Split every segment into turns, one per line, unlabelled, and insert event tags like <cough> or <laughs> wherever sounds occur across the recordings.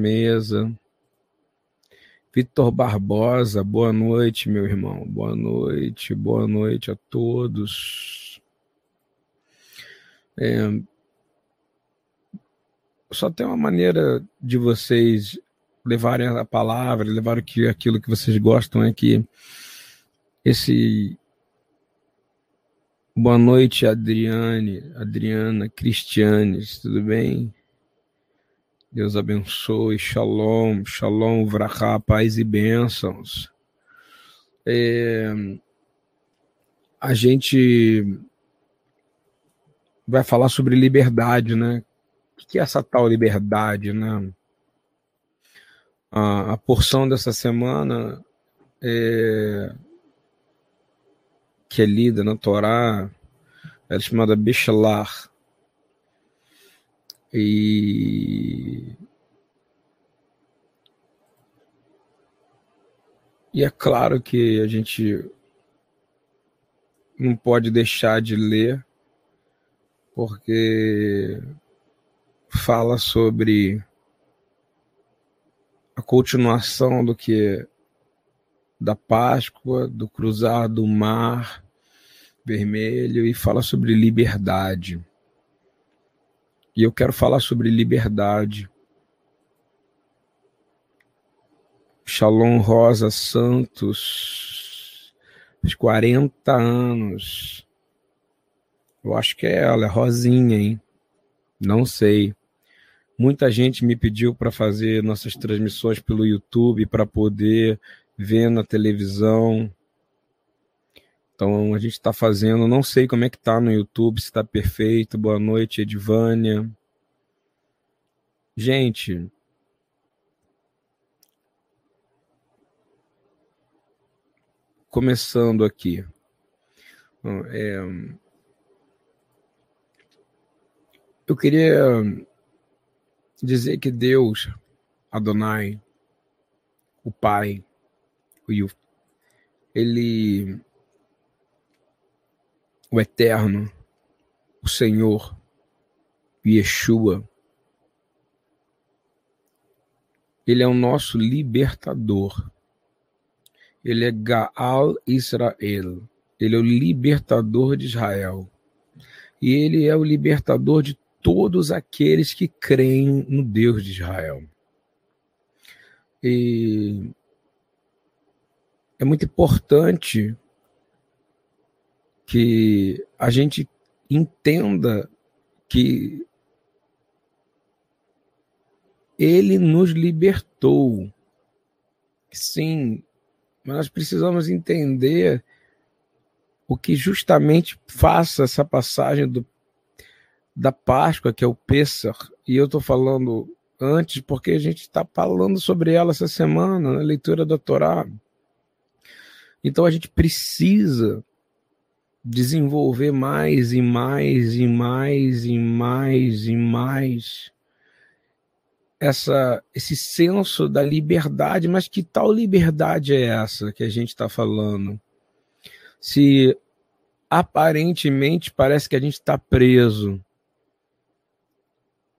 mesa. Vitor Barbosa, boa noite, meu irmão. Boa noite, boa noite a todos. É, só tem uma maneira de vocês levarem a palavra, levar aquilo que vocês gostam é que esse boa noite, Adriane, Adriana, Cristianes, tudo bem? Deus abençoe, shalom, shalom, vrachá, paz e bênçãos. É, a gente vai falar sobre liberdade, né? O que é essa tal liberdade, né? A, a porção dessa semana é, que é lida na Torá é chamada Bishalar, e, e é claro que a gente não pode deixar de ler, porque fala sobre a continuação do que da Páscoa, do cruzar do mar vermelho e fala sobre liberdade. E eu quero falar sobre liberdade. Shalom Rosa Santos, 40 anos. Eu acho que é ela, é Rosinha, hein? Não sei. Muita gente me pediu para fazer nossas transmissões pelo YouTube para poder ver na televisão. Então a gente está fazendo, não sei como é que tá no YouTube, se está perfeito. Boa noite, Edvânia. Gente, começando aqui. É, eu queria dizer que Deus, Adonai, o Pai, o ele o Eterno, o Senhor, Yeshua. Ele é o nosso libertador. Ele é Gaal Israel. Ele é o libertador de Israel. E ele é o libertador de todos aqueles que creem no Deus de Israel. E é muito importante que a gente entenda que ele nos libertou. Sim, mas nós precisamos entender o que justamente faça essa passagem do, da Páscoa, que é o Pêssar, e eu estou falando antes porque a gente está falando sobre ela essa semana, na leitura da Torá. Então a gente precisa desenvolver mais e mais e mais e mais e mais essa esse senso da liberdade, mas que tal liberdade é essa que a gente está falando? Se aparentemente parece que a gente está preso,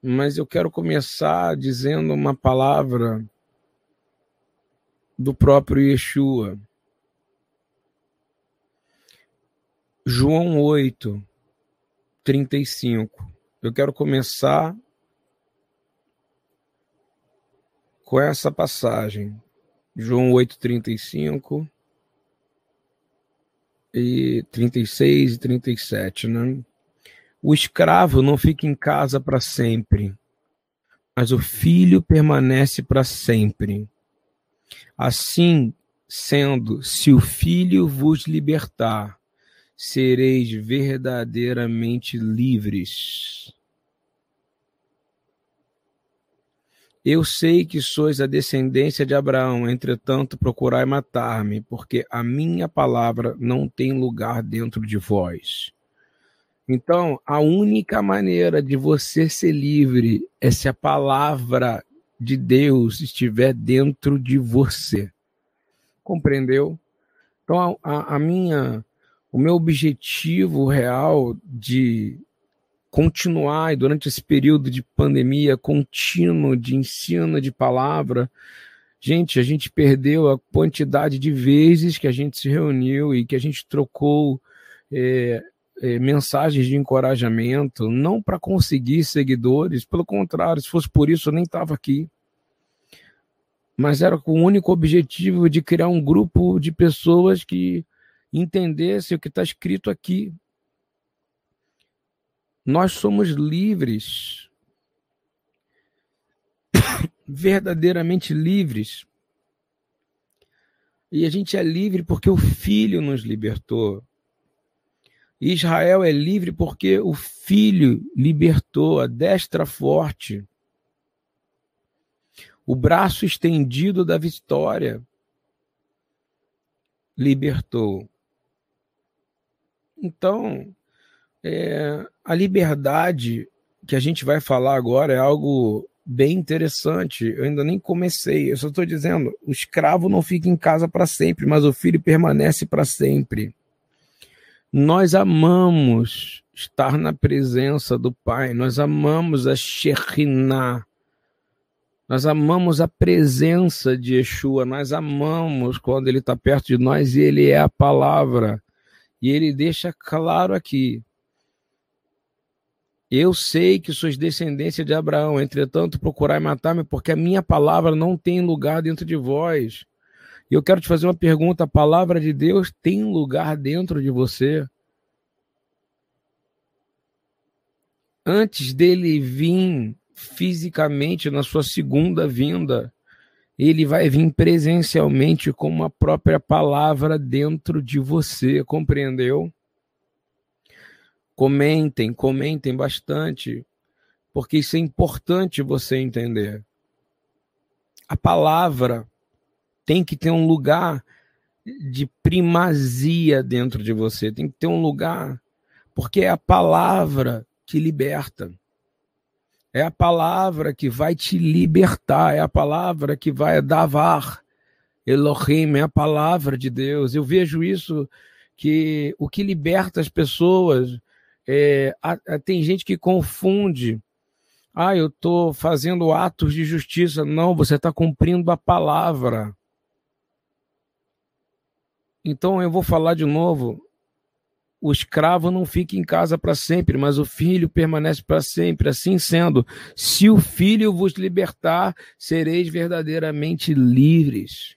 mas eu quero começar dizendo uma palavra do próprio Yeshua. João 8, 35. Eu quero começar com essa passagem. João 8, 35 e 36 e 37, né? O escravo não fica em casa para sempre, mas o filho permanece para sempre. Assim sendo, se o filho vos libertar, sereis verdadeiramente livres. Eu sei que sois a descendência de Abraão, entretanto procurai matar-me, porque a minha palavra não tem lugar dentro de vós. Então, a única maneira de você ser livre é se a palavra de Deus estiver dentro de você. Compreendeu? Então, a, a minha o meu objetivo real de continuar e durante esse período de pandemia contínuo de ensino de palavra, gente, a gente perdeu a quantidade de vezes que a gente se reuniu e que a gente trocou é, é, mensagens de encorajamento, não para conseguir seguidores, pelo contrário, se fosse por isso eu nem estava aqui. Mas era com o único objetivo de criar um grupo de pessoas que entendessem o que está escrito aqui. Nós somos livres, <coughs> verdadeiramente livres. E a gente é livre porque o Filho nos libertou. Israel é livre porque o Filho libertou a destra forte, o braço estendido da vitória libertou. Então, é, a liberdade que a gente vai falar agora é algo bem interessante. Eu ainda nem comecei, eu só estou dizendo: o escravo não fica em casa para sempre, mas o filho permanece para sempre. Nós amamos estar na presença do Pai, nós amamos a Shekhinah, nós amamos a presença de Yeshua, nós amamos quando ele está perto de nós e ele é a palavra. E ele deixa claro aqui: Eu sei que sois descendência de Abraão, entretanto procurai matar-me, porque a minha palavra não tem lugar dentro de vós. E eu quero te fazer uma pergunta: a palavra de Deus tem lugar dentro de você? Antes dele vir fisicamente na sua segunda vinda, ele vai vir presencialmente com uma própria palavra dentro de você, compreendeu? Comentem, comentem bastante, porque isso é importante você entender. A palavra tem que ter um lugar de primazia dentro de você, tem que ter um lugar, porque é a palavra que liberta. É a palavra que vai te libertar, é a palavra que vai davar. Elohim é a palavra de Deus. Eu vejo isso que o que liberta as pessoas é, tem gente que confunde. Ah, eu estou fazendo atos de justiça. Não, você está cumprindo a palavra. Então eu vou falar de novo o escravo não fica em casa para sempre, mas o filho permanece para sempre. Assim sendo, se o filho vos libertar, sereis verdadeiramente livres.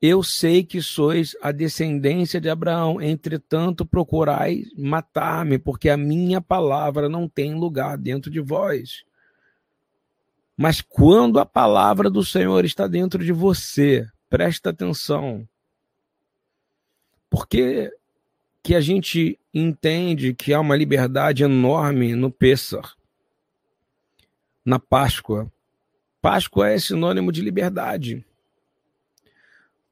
Eu sei que sois a descendência de Abraão, entretanto procurais matar-me, porque a minha palavra não tem lugar dentro de vós. Mas quando a palavra do Senhor está dentro de você, presta atenção, por que, a gente entende que há uma liberdade enorme no Pêssar, na Páscoa? Páscoa é sinônimo de liberdade.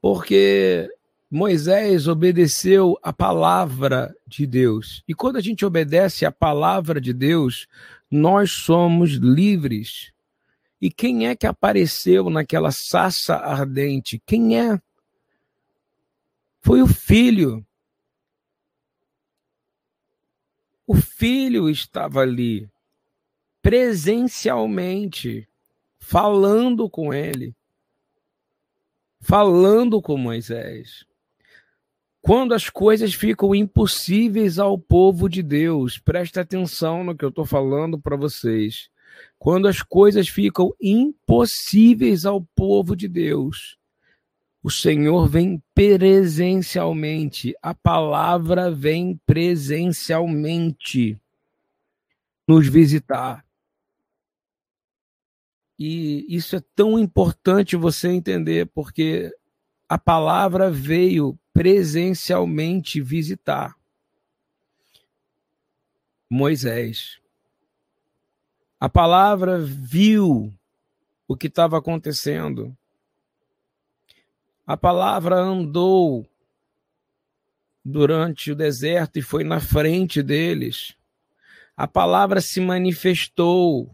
Porque Moisés obedeceu a palavra de Deus. E quando a gente obedece a palavra de Deus, nós somos livres. E quem é que apareceu naquela sassa ardente? Quem é? Foi o filho. O filho estava ali, presencialmente, falando com ele, falando com Moisés. Quando as coisas ficam impossíveis ao povo de Deus, presta atenção no que eu estou falando para vocês. Quando as coisas ficam impossíveis ao povo de Deus, o Senhor vem presencialmente, a palavra vem presencialmente nos visitar. E isso é tão importante você entender, porque a palavra veio presencialmente visitar Moisés. A palavra viu o que estava acontecendo. A palavra andou durante o deserto e foi na frente deles. A palavra se manifestou.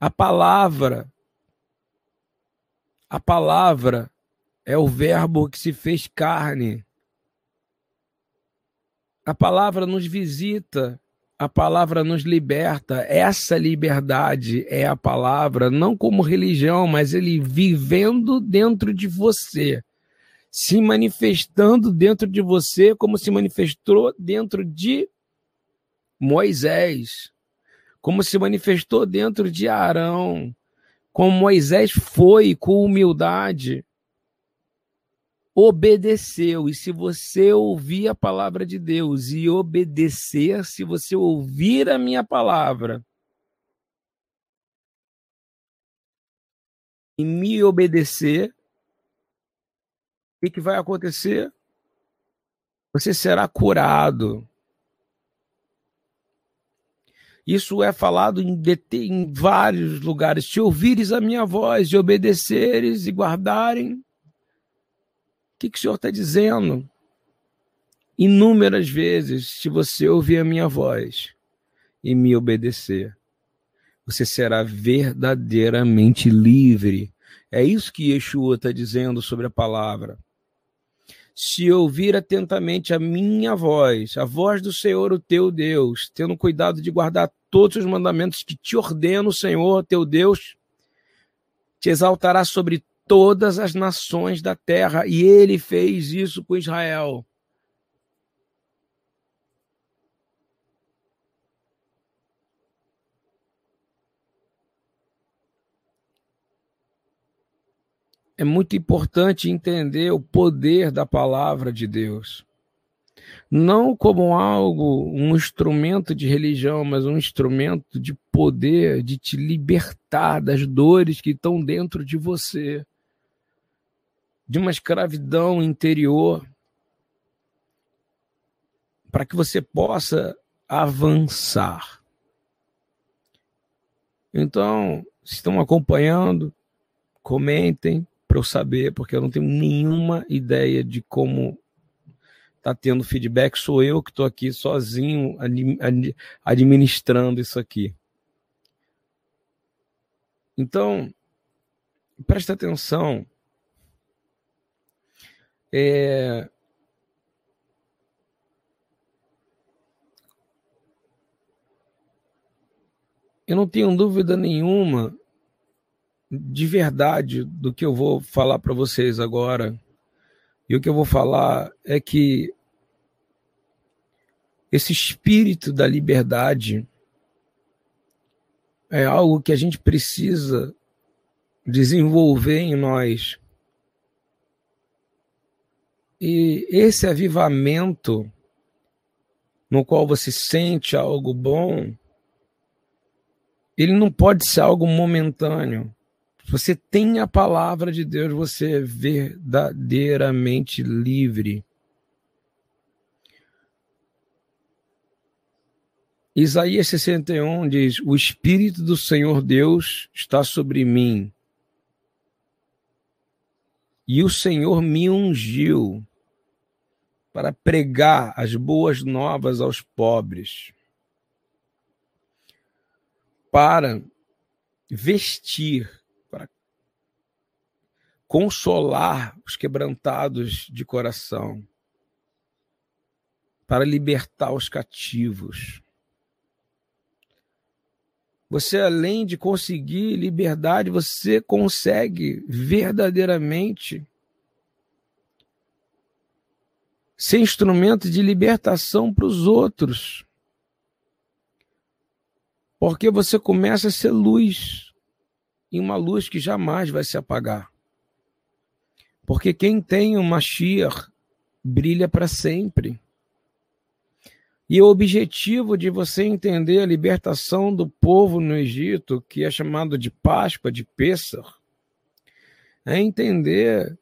A palavra, a palavra é o verbo que se fez carne. A palavra nos visita, a palavra nos liberta. Essa liberdade é a palavra, não como religião, mas ele vivendo dentro de você, se manifestando dentro de você, como se manifestou dentro de Moisés, como se manifestou dentro de Arão, como Moisés foi com humildade, obedeceu. E se você ouvir a palavra de Deus e obedecer, se você ouvir a minha palavra e me obedecer, o que, que vai acontecer? Você será curado. Isso é falado em, em vários lugares. Se ouvires a minha voz, de obedeceres e guardarem. Que, que o Senhor está dizendo? Inúmeras vezes, se você ouvir a minha voz e me obedecer, você será verdadeiramente livre. É isso que Yeshua está dizendo sobre a palavra se ouvir atentamente a minha voz, a voz do Senhor, o teu Deus, tendo cuidado de guardar todos os mandamentos que te ordena o Senhor, teu Deus, te exaltará sobre todas as nações da terra. E ele fez isso com Israel. é muito importante entender o poder da palavra de Deus. Não como algo, um instrumento de religião, mas um instrumento de poder, de te libertar das dores que estão dentro de você, de uma escravidão interior, para que você possa avançar. Então, se estão acompanhando, comentem, para eu saber, porque eu não tenho nenhuma ideia de como está tendo feedback. Sou eu que estou aqui sozinho administrando isso aqui. Então, presta atenção. É... Eu não tenho dúvida nenhuma de verdade do que eu vou falar para vocês agora. E o que eu vou falar é que esse espírito da liberdade é algo que a gente precisa desenvolver em nós. E esse avivamento no qual você sente algo bom, ele não pode ser algo momentâneo você tem a palavra de Deus, você é verdadeiramente livre. Isaías 61 diz: O Espírito do Senhor Deus está sobre mim, e o Senhor me ungiu para pregar as boas novas aos pobres, para vestir consolar os quebrantados de coração, para libertar os cativos. Você, além de conseguir liberdade, você consegue verdadeiramente ser instrumento de libertação para os outros. Porque você começa a ser luz, e uma luz que jamais vai se apagar. Porque quem tem o Mashiach brilha para sempre. E o objetivo de você entender a libertação do povo no Egito, que é chamado de Páscoa, de Pêssar, é entender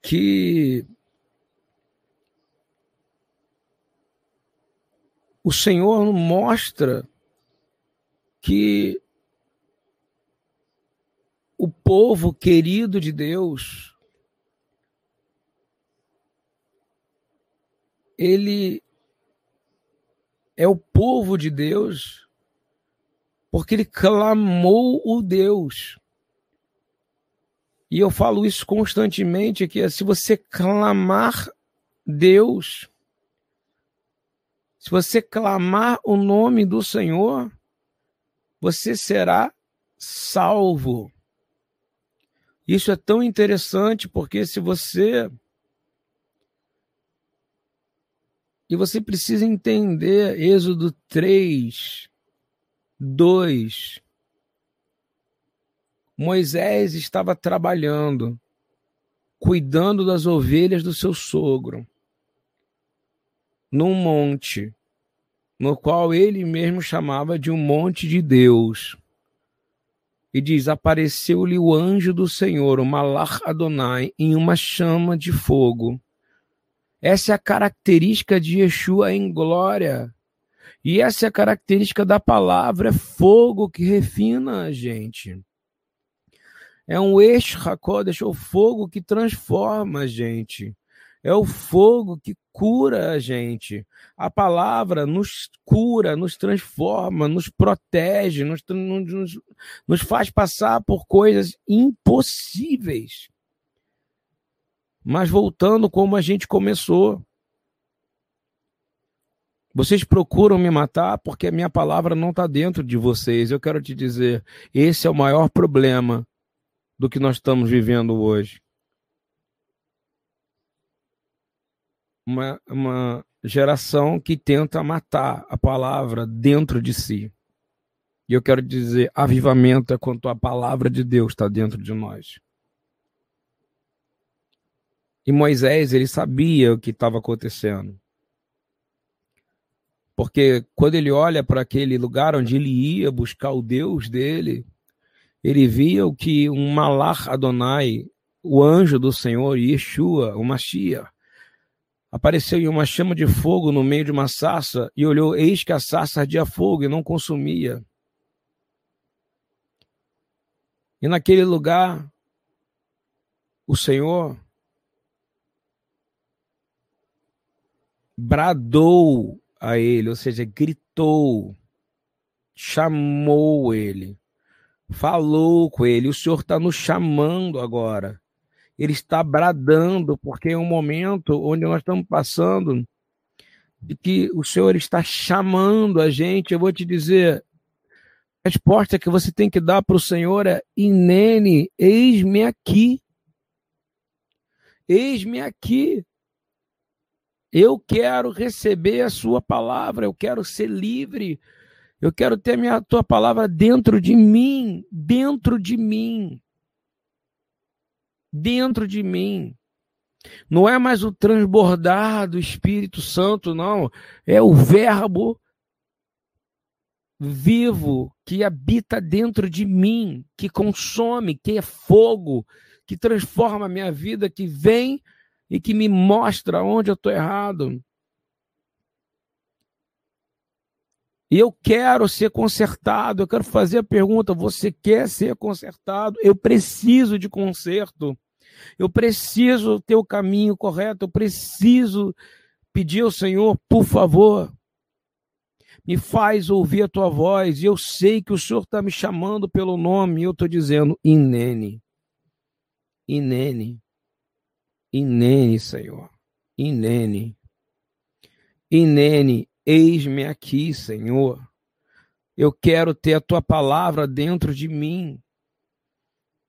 que o Senhor mostra que o povo querido de Deus ele é o povo de Deus porque ele clamou o Deus. E eu falo isso constantemente que se você clamar Deus, Se você clamar o nome do Senhor, você será salvo. Isso é tão interessante porque se você e você precisa entender Êxodo 3 2 Moisés estava trabalhando, cuidando das ovelhas do seu sogro, num monte, no qual ele mesmo chamava de um monte de Deus. E diz: Apareceu-lhe o anjo do Senhor, o Malach Adonai, em uma chama de fogo. Essa é a característica de Yeshua em glória. E essa é a característica da palavra, é fogo que refina a gente. É um eixo Hakodesh, o fogo que transforma a gente. É o fogo que cura a gente. A palavra nos cura, nos transforma, nos protege, nos, nos, nos faz passar por coisas impossíveis. Mas voltando como a gente começou. Vocês procuram me matar porque a minha palavra não está dentro de vocês. Eu quero te dizer, esse é o maior problema do que nós estamos vivendo hoje. Uma, uma geração que tenta matar a palavra dentro de si. E eu quero dizer, avivamento é quando a palavra de Deus está dentro de nós. E Moisés, ele sabia o que estava acontecendo. Porque quando ele olha para aquele lugar onde ele ia buscar o Deus dele, ele via o que um Malach Adonai, o anjo do Senhor, Yeshua, o Mashiach, apareceu em uma chama de fogo no meio de uma sarça e olhou, eis que a sarça ardia fogo e não consumia. E naquele lugar, o Senhor bradou a ele, ou seja, gritou, chamou ele falou com ele. O Senhor está nos chamando agora. Ele está bradando, porque é um momento onde nós estamos passando de que o Senhor está chamando a gente. Eu vou te dizer, a resposta que você tem que dar para o Senhor é: Inene, eis-me aqui. Eis-me aqui. Eu quero receber a sua palavra, eu quero ser livre eu quero ter a minha, tua palavra dentro de mim, dentro de mim. Dentro de mim. Não é mais o transbordar do Espírito Santo, não. É o Verbo vivo que habita dentro de mim, que consome, que é fogo, que transforma a minha vida, que vem e que me mostra onde eu estou errado. E eu quero ser consertado. Eu quero fazer a pergunta: você quer ser consertado? Eu preciso de conserto. Eu preciso ter o caminho correto. Eu preciso pedir ao Senhor, por favor, me faz ouvir a tua voz. E eu sei que o Senhor está me chamando pelo nome. E eu estou dizendo: Inene. Inene. Inene, Senhor. Inene. Inene, Eis-me aqui, Senhor. Eu quero ter a tua palavra dentro de mim.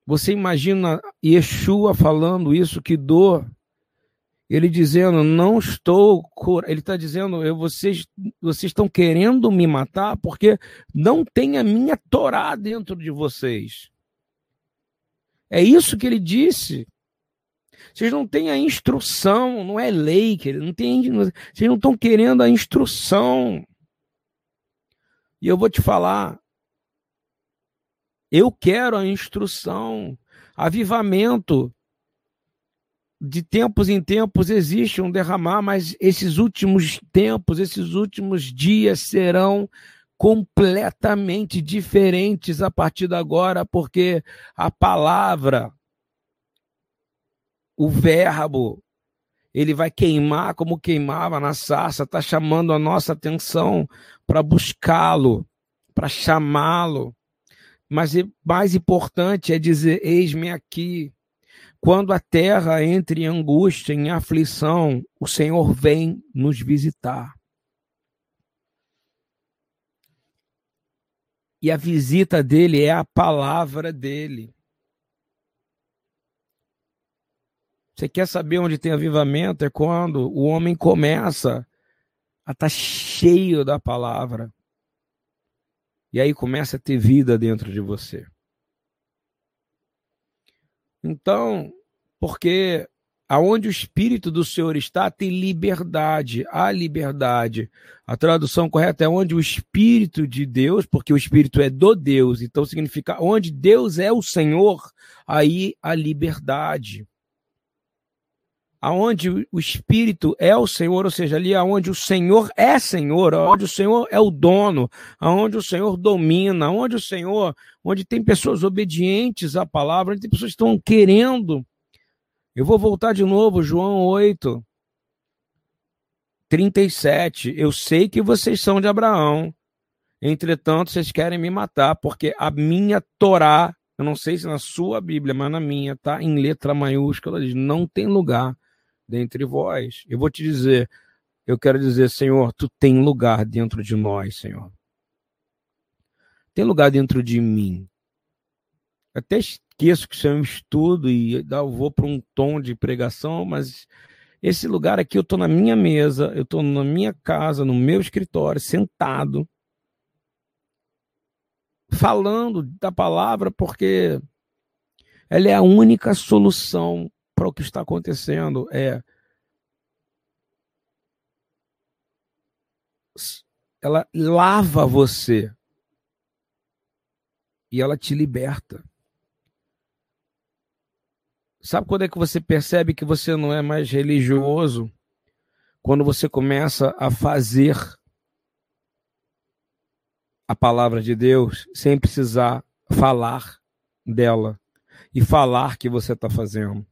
Você imagina Yeshua falando isso, que dor. Ele dizendo, não estou. Ele está dizendo, eu, vocês, vocês estão querendo me matar porque não tem a minha Torá dentro de vocês. É isso que ele disse. Vocês não têm a instrução, não é lei, querido. Não tem, vocês não estão querendo a instrução. E eu vou te falar. Eu quero a instrução. Avivamento. De tempos em tempos existe um derramar, mas esses últimos tempos, esses últimos dias serão completamente diferentes a partir de agora, porque a palavra o verbo, ele vai queimar como queimava na sarça, está chamando a nossa atenção para buscá-lo, para chamá-lo. Mas o mais importante é dizer: Eis-me aqui. Quando a terra entre em angústia, em aflição, o Senhor vem nos visitar. E a visita dele é a palavra dele. Você quer saber onde tem avivamento? É quando o homem começa a estar tá cheio da palavra. E aí começa a ter vida dentro de você. Então, porque aonde o Espírito do Senhor está, tem liberdade, há liberdade. A tradução correta é onde o Espírito de Deus, porque o Espírito é do Deus, então significa onde Deus é o Senhor, aí há liberdade aonde o Espírito é o Senhor, ou seja, ali aonde o Senhor é Senhor, aonde o Senhor é o dono, aonde o Senhor domina, aonde o Senhor, onde tem pessoas obedientes à palavra, onde tem pessoas que estão querendo. Eu vou voltar de novo, João 8, 37. Eu sei que vocês são de Abraão, entretanto vocês querem me matar, porque a minha Torá, eu não sei se na sua Bíblia, mas na minha, tá em letra maiúscula, diz: não tem lugar dentre vós. Eu vou te dizer, eu quero dizer, Senhor, tu tem lugar dentro de nós, Senhor. Tem lugar dentro de mim. Até esqueço que isso é um estudo e eu vou para um tom de pregação, mas esse lugar aqui eu estou na minha mesa, eu estou na minha casa, no meu escritório, sentado, falando da palavra, porque ela é a única solução para o que está acontecendo é ela lava você e ela te liberta. Sabe quando é que você percebe que você não é mais religioso? Quando você começa a fazer a palavra de Deus sem precisar falar dela e falar que você está fazendo.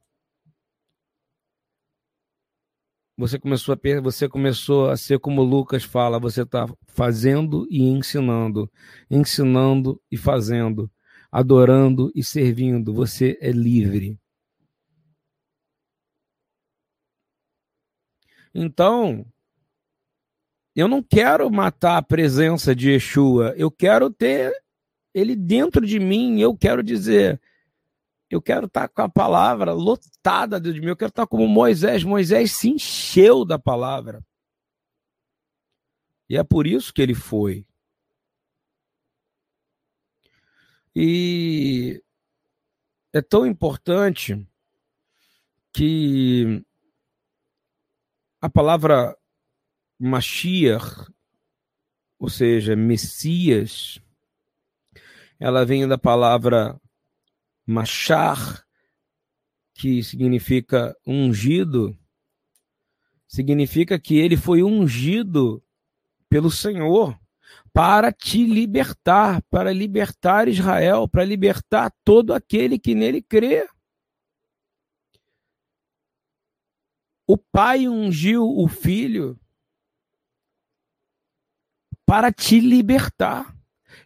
Você começou a você começou a ser como Lucas fala, você está fazendo e ensinando, ensinando e fazendo, adorando e servindo. Você é livre. Então, eu não quero matar a presença de Yeshua, eu quero ter ele dentro de mim, eu quero dizer, eu quero estar com a palavra lotada de mim. Eu quero estar como Moisés. Moisés se encheu da palavra. E é por isso que ele foi. E é tão importante que a palavra Mashiach, ou seja, Messias, ela vem da palavra Machar, que significa ungido, significa que ele foi ungido pelo Senhor para te libertar, para libertar Israel, para libertar todo aquele que nele crê. O pai ungiu o filho para te libertar.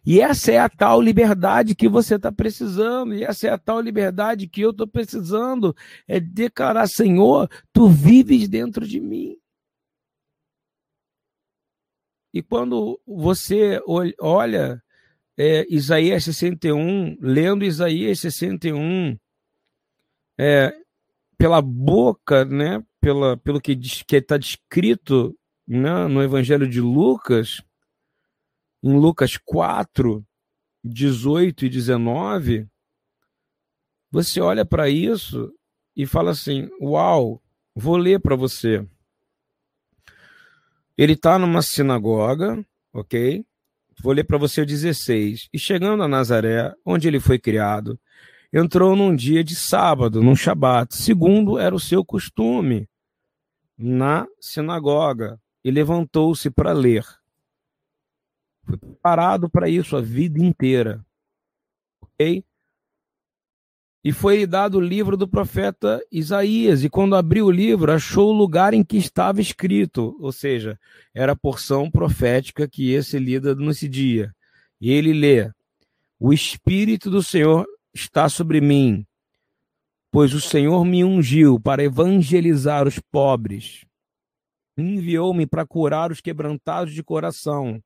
E essa é a tal liberdade que você está precisando, e essa é a tal liberdade que eu estou precisando, é declarar, Senhor, tu vives dentro de mim. E quando você olha é, Isaías 61, lendo Isaías 61, é, pela boca, né, pela, pelo que está descrito né, no Evangelho de Lucas, em Lucas 4, 18 e 19, você olha para isso e fala assim: Uau, vou ler para você. Ele está numa sinagoga, ok? Vou ler para você o 16. E chegando a Nazaré, onde ele foi criado, entrou num dia de sábado, num shabat, segundo era o seu costume, na sinagoga, e levantou-se para ler. Foi preparado para isso a vida inteira. Ok? E foi dado o livro do profeta Isaías. E quando abriu o livro, achou o lugar em que estava escrito. Ou seja, era a porção profética que ia ser lida nesse dia. E ele lê: O Espírito do Senhor está sobre mim, pois o Senhor me ungiu para evangelizar os pobres. Enviou-me para curar os quebrantados de coração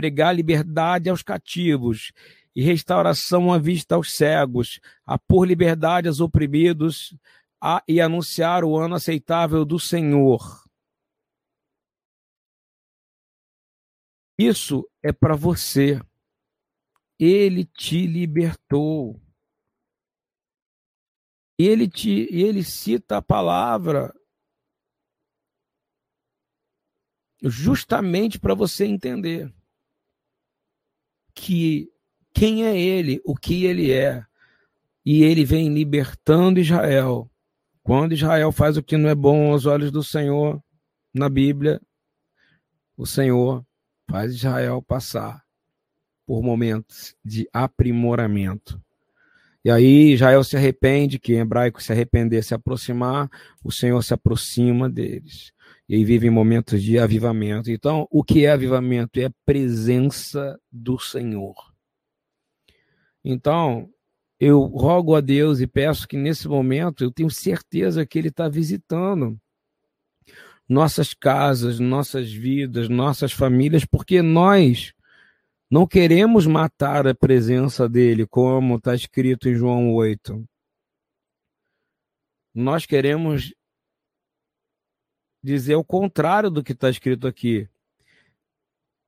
pregar liberdade aos cativos e restauração à vista aos cegos, a pôr liberdade aos oprimidos a, e anunciar o ano aceitável do Senhor. Isso é para você. Ele te libertou. Ele te ele cita a palavra justamente para você entender que quem é ele, o que ele é. E ele vem libertando Israel. Quando Israel faz o que não é bom aos olhos do Senhor, na Bíblia, o Senhor faz Israel passar por momentos de aprimoramento. E aí Israel se arrepende, que em hebraico se arrepender, se aproximar, o Senhor se aproxima deles. E vivem momentos de avivamento. Então, o que é avivamento? É a presença do Senhor. Então, eu rogo a Deus e peço que nesse momento eu tenho certeza que Ele está visitando nossas casas, nossas vidas, nossas famílias, porque nós não queremos matar a presença dele, como está escrito em João 8. Nós queremos dizer o contrário do que está escrito aqui.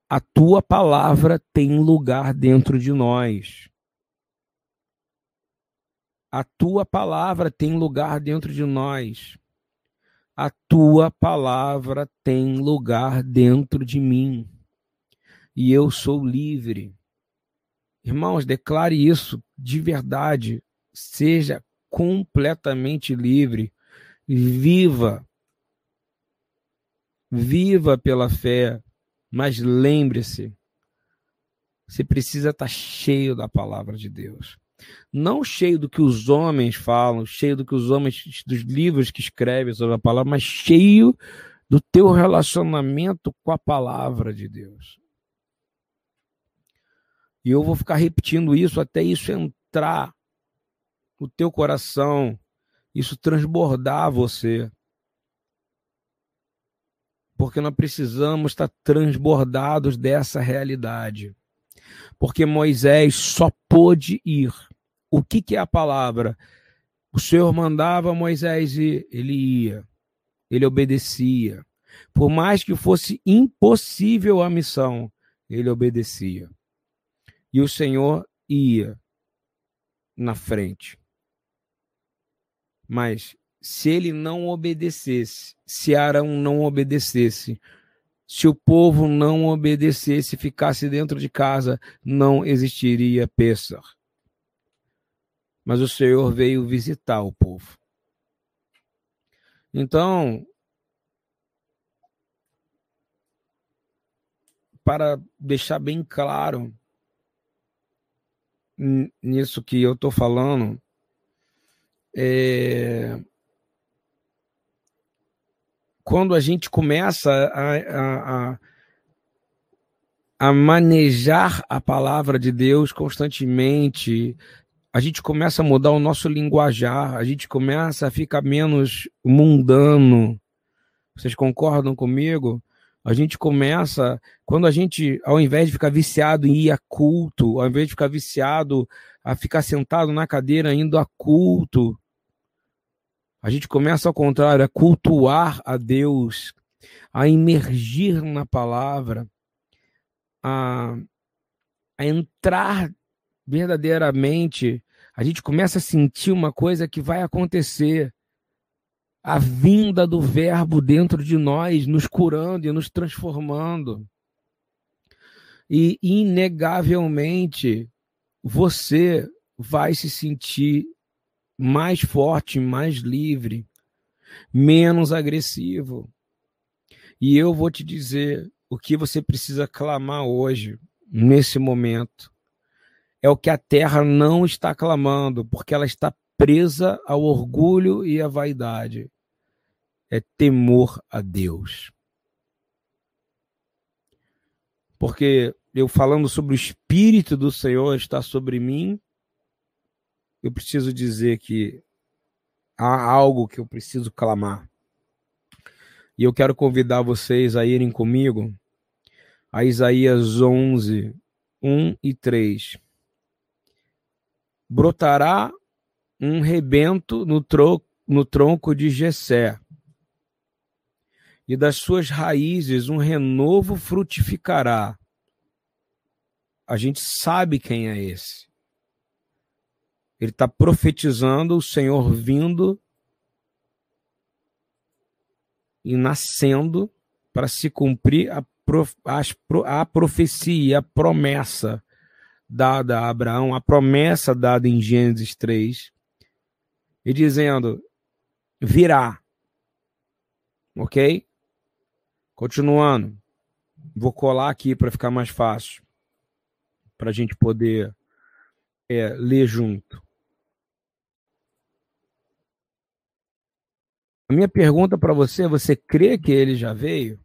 A tua palavra tem lugar dentro de nós. A tua palavra tem lugar dentro de nós. A tua palavra tem lugar dentro de mim. E eu sou livre. Irmãos, declare isso de verdade. Seja completamente livre. Viva. Viva pela fé. Mas lembre-se, você precisa estar cheio da palavra de Deus não cheio do que os homens falam, cheio do que os homens, dos livros que escrevem sobre a palavra, mas cheio do teu relacionamento com a palavra de Deus. E eu vou ficar repetindo isso até isso entrar no teu coração, isso transbordar você. Porque nós precisamos estar transbordados dessa realidade. Porque Moisés só pôde ir o que, que é a palavra? O Senhor mandava Moisés ir, ele ia, ele obedecia. Por mais que fosse impossível a missão, ele obedecia. E o Senhor ia na frente. Mas se ele não obedecesse, se Arão não obedecesse, se o povo não obedecesse, ficasse dentro de casa, não existiria Pêssar mas o Senhor veio visitar o povo. Então, para deixar bem claro nisso que eu estou falando, é... quando a gente começa a, a, a, manejar a palavra de Deus constantemente, a gente começa a mudar o nosso linguajar, a gente começa a ficar menos mundano. Vocês concordam comigo? A gente começa, quando a gente, ao invés de ficar viciado em ir a culto, ao invés de ficar viciado a ficar sentado na cadeira indo a culto, a gente começa ao contrário, a cultuar a Deus, a emergir na palavra, a, a entrar verdadeiramente, a gente começa a sentir uma coisa que vai acontecer. A vinda do Verbo dentro de nós, nos curando e nos transformando. E, inegavelmente, você vai se sentir mais forte, mais livre, menos agressivo. E eu vou te dizer o que você precisa clamar hoje, nesse momento é o que a terra não está clamando, porque ela está presa ao orgulho e à vaidade. É temor a Deus. Porque eu falando sobre o Espírito do Senhor está sobre mim, eu preciso dizer que há algo que eu preciso clamar. E eu quero convidar vocês a irem comigo a Isaías 11, 1 e 3. Brotará um rebento no, tro no tronco de Jessé, e das suas raízes um renovo frutificará. A gente sabe quem é esse. Ele está profetizando o Senhor vindo e nascendo para se cumprir a, prof, a, profecia, a promessa dada a Abraão, a promessa dada em Gênesis 3, e dizendo: virá. Ok? Continuando. Vou colar aqui para ficar mais fácil, para a gente poder é, ler junto. A minha pergunta para você é: você crê que ele já veio?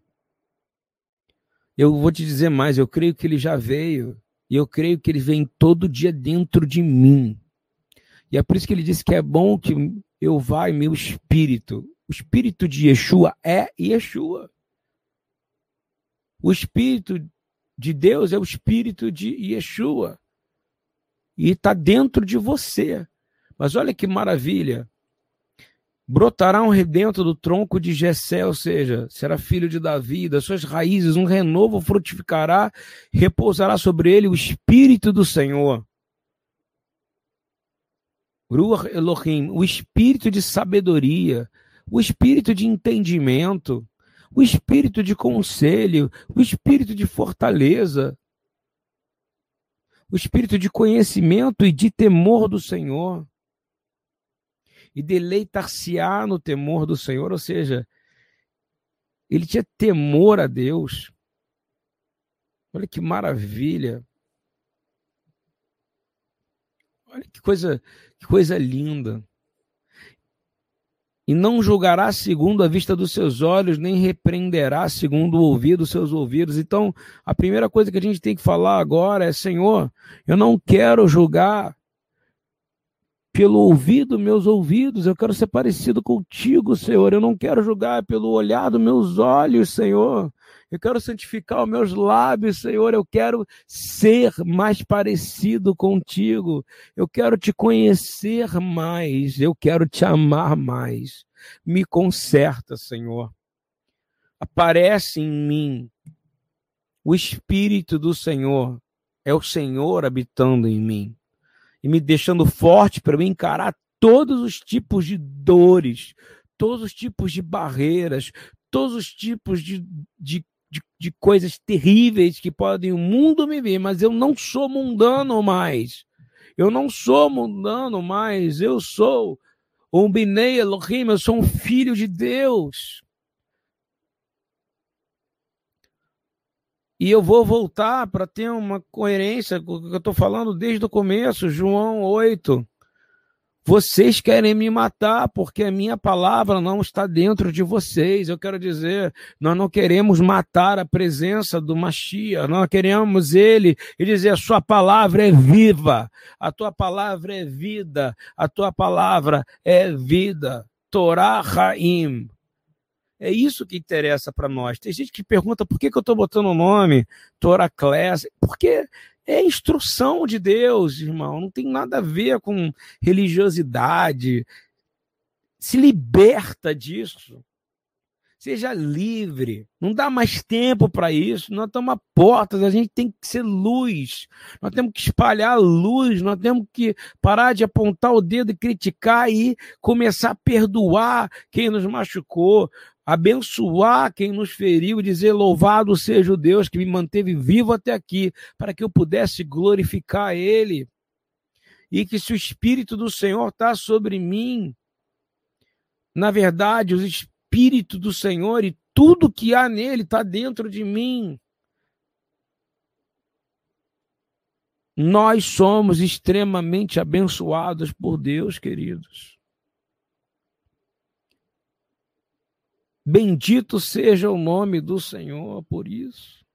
Eu vou te dizer mais: eu creio que ele já veio. E eu creio que ele vem todo dia dentro de mim. E é por isso que ele disse que é bom que eu vá em meu espírito. O espírito de Yeshua é Yeshua. O espírito de Deus é o espírito de Yeshua. E está dentro de você. Mas olha que maravilha brotará um rebento do tronco de Jessé, ou seja, será filho de Davi, das suas raízes um renovo frutificará, repousará sobre ele o espírito do Senhor. Ruach Elohim, o espírito de sabedoria, o espírito de entendimento, o espírito de conselho, o espírito de fortaleza, o espírito de conhecimento e de temor do Senhor e deleitar-se-á no temor do Senhor, ou seja, ele tinha temor a Deus. Olha que maravilha. Olha que coisa, que coisa linda. E não julgará segundo a vista dos seus olhos, nem repreenderá segundo o ouvido dos seus ouvidos. Então, a primeira coisa que a gente tem que falar agora é: Senhor, eu não quero julgar pelo ouvido meus ouvidos, eu quero ser parecido contigo, Senhor. Eu não quero julgar pelo olhar dos meus olhos, Senhor. Eu quero santificar os meus lábios, Senhor. Eu quero ser mais parecido contigo. Eu quero te conhecer mais. Eu quero te amar mais. Me conserta, Senhor. Aparece em mim o Espírito do Senhor. É o Senhor habitando em mim e me deixando forte para eu encarar todos os tipos de dores, todos os tipos de barreiras, todos os tipos de, de, de, de coisas terríveis que podem o mundo me ver, mas eu não sou mundano mais. Eu não sou mundano mais, eu sou um Binei Elohim, eu sou um filho de Deus. E eu vou voltar para ter uma coerência com o que eu estou falando desde o começo, João 8. Vocês querem me matar porque a minha palavra não está dentro de vocês. Eu quero dizer, nós não queremos matar a presença do Machia, nós queremos ele e dizer: a sua palavra é viva, a tua palavra é vida, a tua palavra é vida. Torah Haim. É isso que interessa para nós. Tem gente que pergunta por que, que eu estou botando o nome Toraclés. Porque é instrução de Deus, irmão. Não tem nada a ver com religiosidade. Se liberta disso. Seja livre. Não dá mais tempo para isso. Nós estamos portas. A gente tem que ser luz. Nós temos que espalhar a luz. Nós temos que parar de apontar o dedo e criticar e começar a perdoar quem nos machucou abençoar quem nos feriu, dizer louvado seja o Deus que me manteve vivo até aqui, para que eu pudesse glorificar Ele. E que se o Espírito do Senhor está sobre mim, na verdade, o Espírito do Senhor e tudo que há nele está dentro de mim. Nós somos extremamente abençoados por Deus, queridos. Bendito seja o nome do Senhor por isso.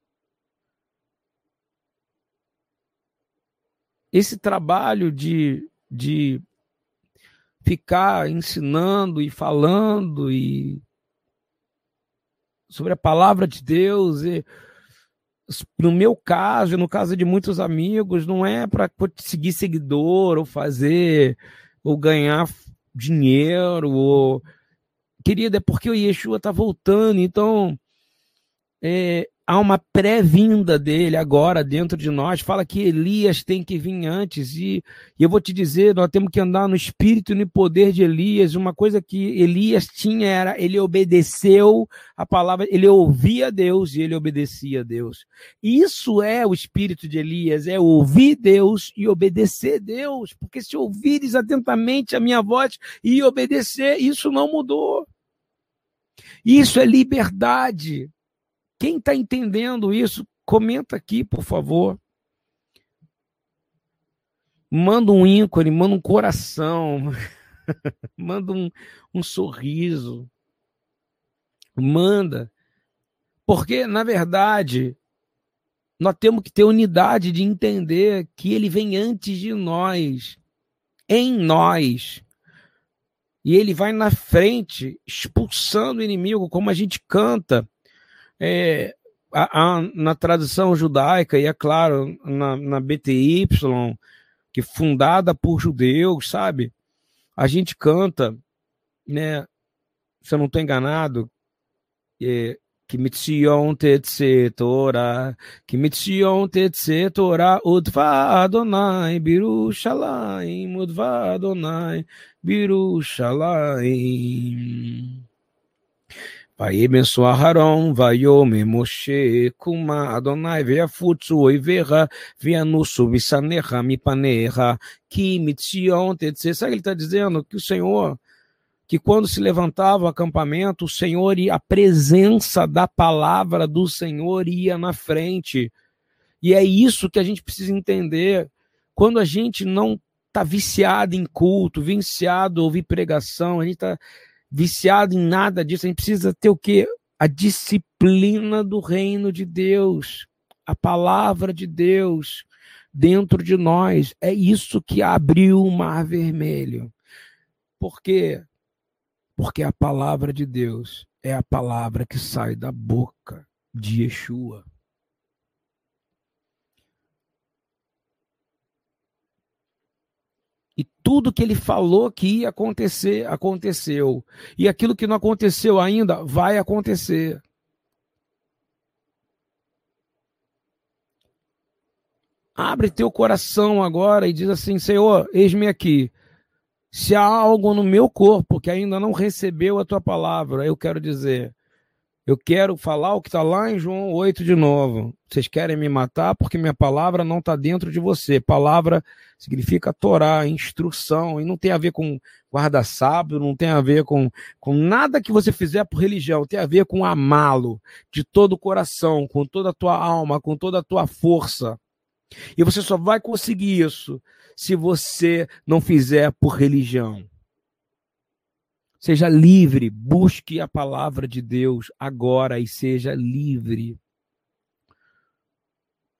Esse trabalho de, de ficar ensinando e falando e sobre a palavra de Deus e no meu caso, no caso de muitos amigos, não é para conseguir seguidor ou fazer ou ganhar dinheiro ou querida, é porque o Yeshua está voltando, então é, há uma pré-vinda dele agora dentro de nós. Fala que Elias tem que vir antes. E, e, eu vou te dizer: nós temos que andar no espírito e no poder de Elias. Uma coisa que Elias tinha era ele obedeceu a palavra, ele ouvia Deus e ele obedecia a Deus. Isso é o espírito de Elias: é ouvir Deus e obedecer Deus. Porque se ouvires atentamente a minha voz e obedecer, isso não mudou. Isso é liberdade. Quem está entendendo isso, comenta aqui, por favor. Manda um ícone, manda um coração, <laughs> manda um, um sorriso. Manda. Porque, na verdade, nós temos que ter unidade de entender que ele vem antes de nós, em nós. E ele vai na frente, expulsando o inimigo, como a gente canta é, a, a, na tradição judaica, e é claro, na, na BTY, que fundada por judeus, sabe? A gente canta, né? Se eu não estou enganado, é, que mitzion tetse Torah, que mitzion tetse Torah, udva Adonai, Birushalayim, udva Adonai, Birushalayim. Vai abençoar Haron, vai ome Moshe, Kuma, Adonai, veia futsu, oivera, veia nusu, misaneha, mipaneha, ki mitzion, etc. Sabe o que ele está dizendo? Que o Senhor, que quando se levantava o acampamento, o Senhor e a presença da palavra do Senhor ia na frente. E é isso que a gente precisa entender. Quando a gente não está viciado em culto, viciado em ouvir pregação, a gente está viciado em nada disso. A gente precisa ter o quê? A disciplina do reino de Deus, a palavra de Deus dentro de nós. É isso que abriu o mar vermelho. Por quê? Porque a palavra de Deus é a palavra que sai da boca de Yeshua. E tudo que ele falou que ia acontecer, aconteceu. E aquilo que não aconteceu ainda, vai acontecer. Abre teu coração agora e diz assim: Senhor, eis-me aqui. Se há algo no meu corpo que ainda não recebeu a tua palavra, eu quero dizer, eu quero falar o que está lá em João 8 de novo. Vocês querem me matar porque minha palavra não está dentro de você. Palavra significa Torá, instrução, e não tem a ver com guarda-sábio, não tem a ver com, com nada que você fizer por religião, tem a ver com amá-lo de todo o coração, com toda a tua alma, com toda a tua força. E você só vai conseguir isso se você não fizer por religião. Seja livre, busque a palavra de Deus agora e seja livre.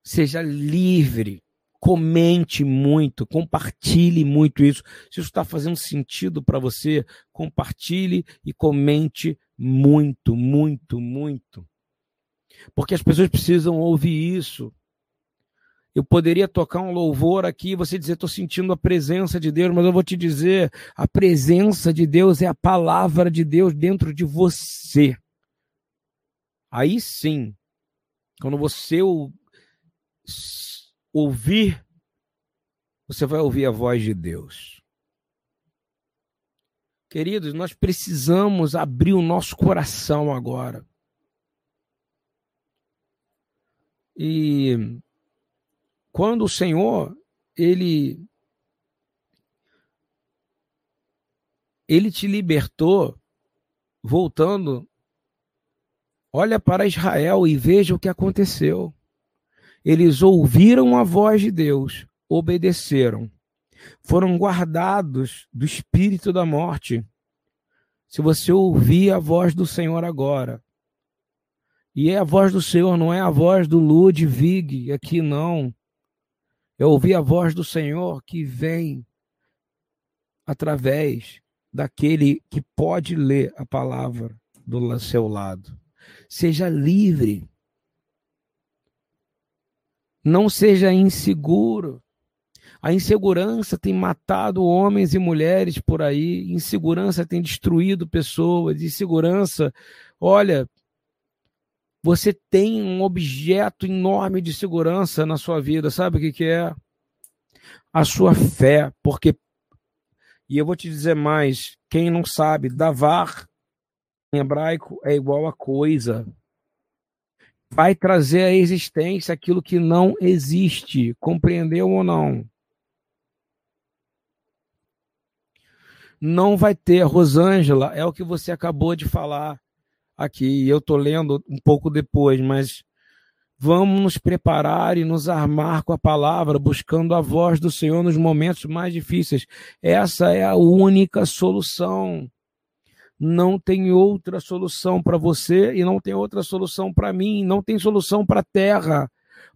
Seja livre. Comente muito, compartilhe muito isso. Se isso está fazendo sentido para você, compartilhe e comente muito, muito, muito. Porque as pessoas precisam ouvir isso. Eu poderia tocar um louvor aqui e você dizer, estou sentindo a presença de Deus, mas eu vou te dizer, a presença de Deus é a palavra de Deus dentro de você. Aí sim, quando você ouvir, você vai ouvir a voz de Deus. Queridos, nós precisamos abrir o nosso coração agora. E quando o Senhor, ele ele te libertou voltando olha para Israel e veja o que aconteceu. Eles ouviram a voz de Deus, obedeceram. Foram guardados do espírito da morte. Se você ouvir a voz do Senhor agora, e é a voz do Senhor, não é a voz do Ludwig aqui, não. Eu ouvi a voz do Senhor que vem através daquele que pode ler a palavra do seu lado. Seja livre. Não seja inseguro. A insegurança tem matado homens e mulheres por aí, insegurança tem destruído pessoas, insegurança, olha, você tem um objeto enorme de segurança na sua vida, sabe o que, que é? A sua fé, porque, e eu vou te dizer mais, quem não sabe, davar em hebraico é igual a coisa. Vai trazer à existência aquilo que não existe, compreendeu ou não? Não vai ter, Rosângela, é o que você acabou de falar aqui, eu estou lendo um pouco depois, mas vamos nos preparar e nos armar com a palavra, buscando a voz do Senhor nos momentos mais difíceis. Essa é a única solução. Não tem outra solução para você e não tem outra solução para mim, não tem solução para a terra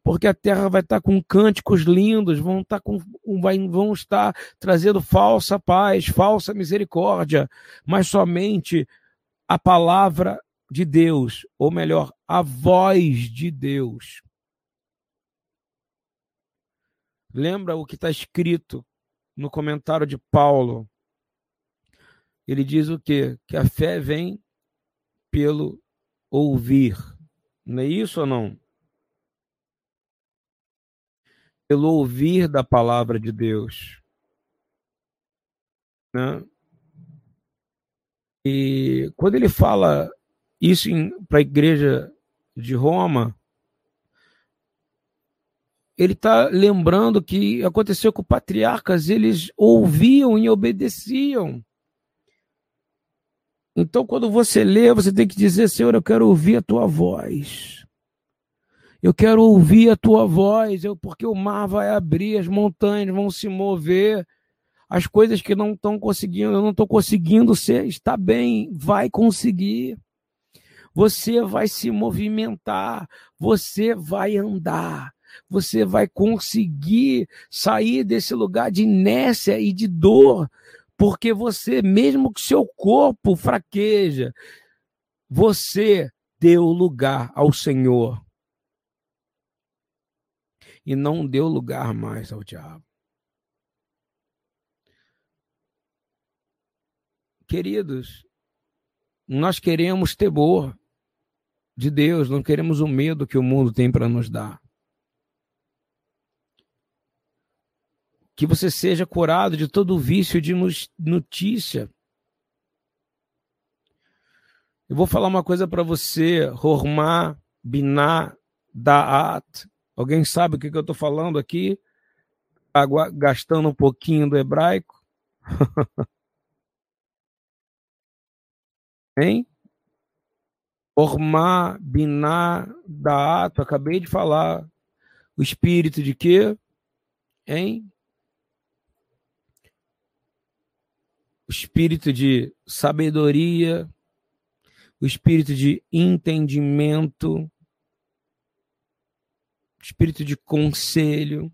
porque a terra vai estar com cânticos lindos, vão estar com vai, vão estar trazendo falsa paz, falsa misericórdia, mas somente a palavra de Deus, ou melhor, a voz de Deus. Lembra o que está escrito no comentário de Paulo? Ele diz o quê? Que a fé vem pelo ouvir. Não é isso ou não? Pelo ouvir da palavra de Deus. Né? E quando ele fala isso para a igreja de Roma, ele está lembrando que aconteceu com patriarcas, eles ouviam e obedeciam. Então, quando você lê, você tem que dizer: Senhor, eu quero ouvir a tua voz. Eu quero ouvir a tua voz, eu, porque o mar vai abrir, as montanhas vão se mover, as coisas que não estão conseguindo, eu não estou conseguindo ser, está bem, vai conseguir você vai se movimentar, você vai andar, você vai conseguir sair desse lugar de inércia e de dor, porque você, mesmo que seu corpo fraqueja, você deu lugar ao Senhor e não deu lugar mais ao diabo. Queridos, nós queremos temor, de Deus, não queremos o medo que o mundo tem para nos dar. Que você seja curado de todo o vício de notícia. Eu vou falar uma coisa para você, Hormá Biná Da'at. Alguém sabe o que, que eu estou falando aqui? Gastando um pouquinho do hebraico. <laughs> hein? Ormá, Biná, Daato, acabei de falar. O espírito de quê? Hein? O espírito de sabedoria, o espírito de entendimento, o espírito de conselho,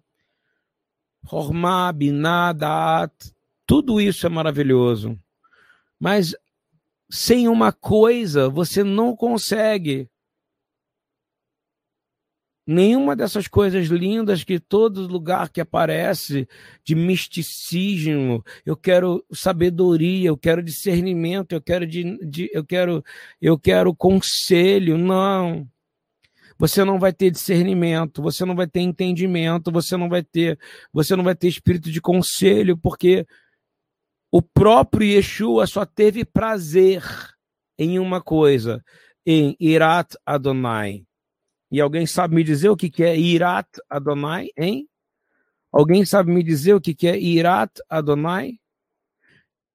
Hormá, Biná, Daat, tudo isso é maravilhoso. Mas sem uma coisa você não consegue. Nenhuma dessas coisas lindas que todo lugar que aparece de misticismo, eu quero sabedoria, eu quero discernimento, eu quero de, de, eu quero eu quero conselho, não. Você não vai ter discernimento, você não vai ter entendimento, você não vai ter, você não vai ter espírito de conselho, porque o próprio Yeshua só teve prazer em uma coisa, em Irat Adonai. E alguém sabe me dizer o que, é Irat Adonai, hein? Alguém sabe me dizer o que, que é Irat Adonai?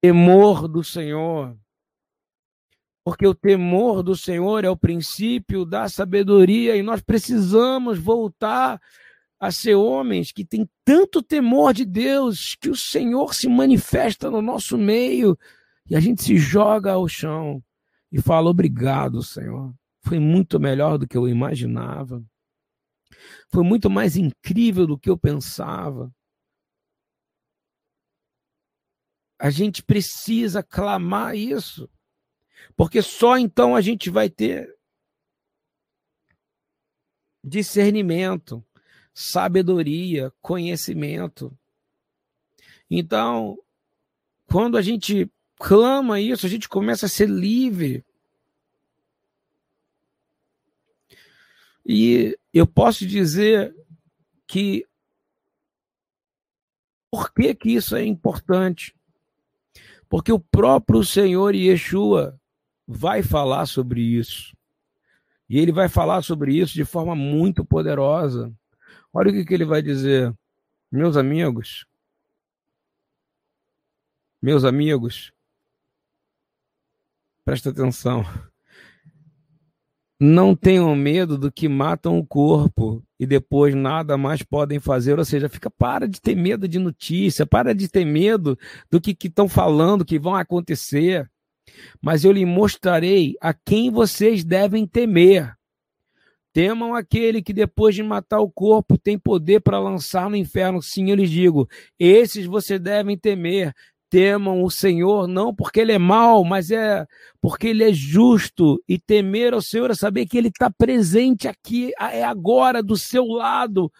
Temor do Senhor. Porque o temor do Senhor é o princípio da sabedoria e nós precisamos voltar a ser homens que têm tanto temor de Deus que o Senhor se manifesta no nosso meio e a gente se joga ao chão e fala: Obrigado, Senhor. Foi muito melhor do que eu imaginava. Foi muito mais incrível do que eu pensava. A gente precisa clamar isso, porque só então a gente vai ter discernimento sabedoria, conhecimento. Então, quando a gente clama isso, a gente começa a ser livre. E eu posso dizer que por que, que isso é importante? Porque o próprio Senhor Yeshua vai falar sobre isso. E ele vai falar sobre isso de forma muito poderosa. Olha o que, que ele vai dizer. Meus amigos, meus amigos, presta atenção. Não tenham medo do que matam o corpo e depois nada mais podem fazer. Ou seja, fica para de ter medo de notícia, para de ter medo do que estão falando, que vão acontecer. Mas eu lhe mostrarei a quem vocês devem temer. Temam aquele que depois de matar o corpo tem poder para lançar no inferno. Sim, eu lhes digo, esses vocês devem temer temam o Senhor, não porque ele é mau, mas é porque ele é justo. E temer ao Senhor é saber que ele está presente aqui, é agora do seu lado.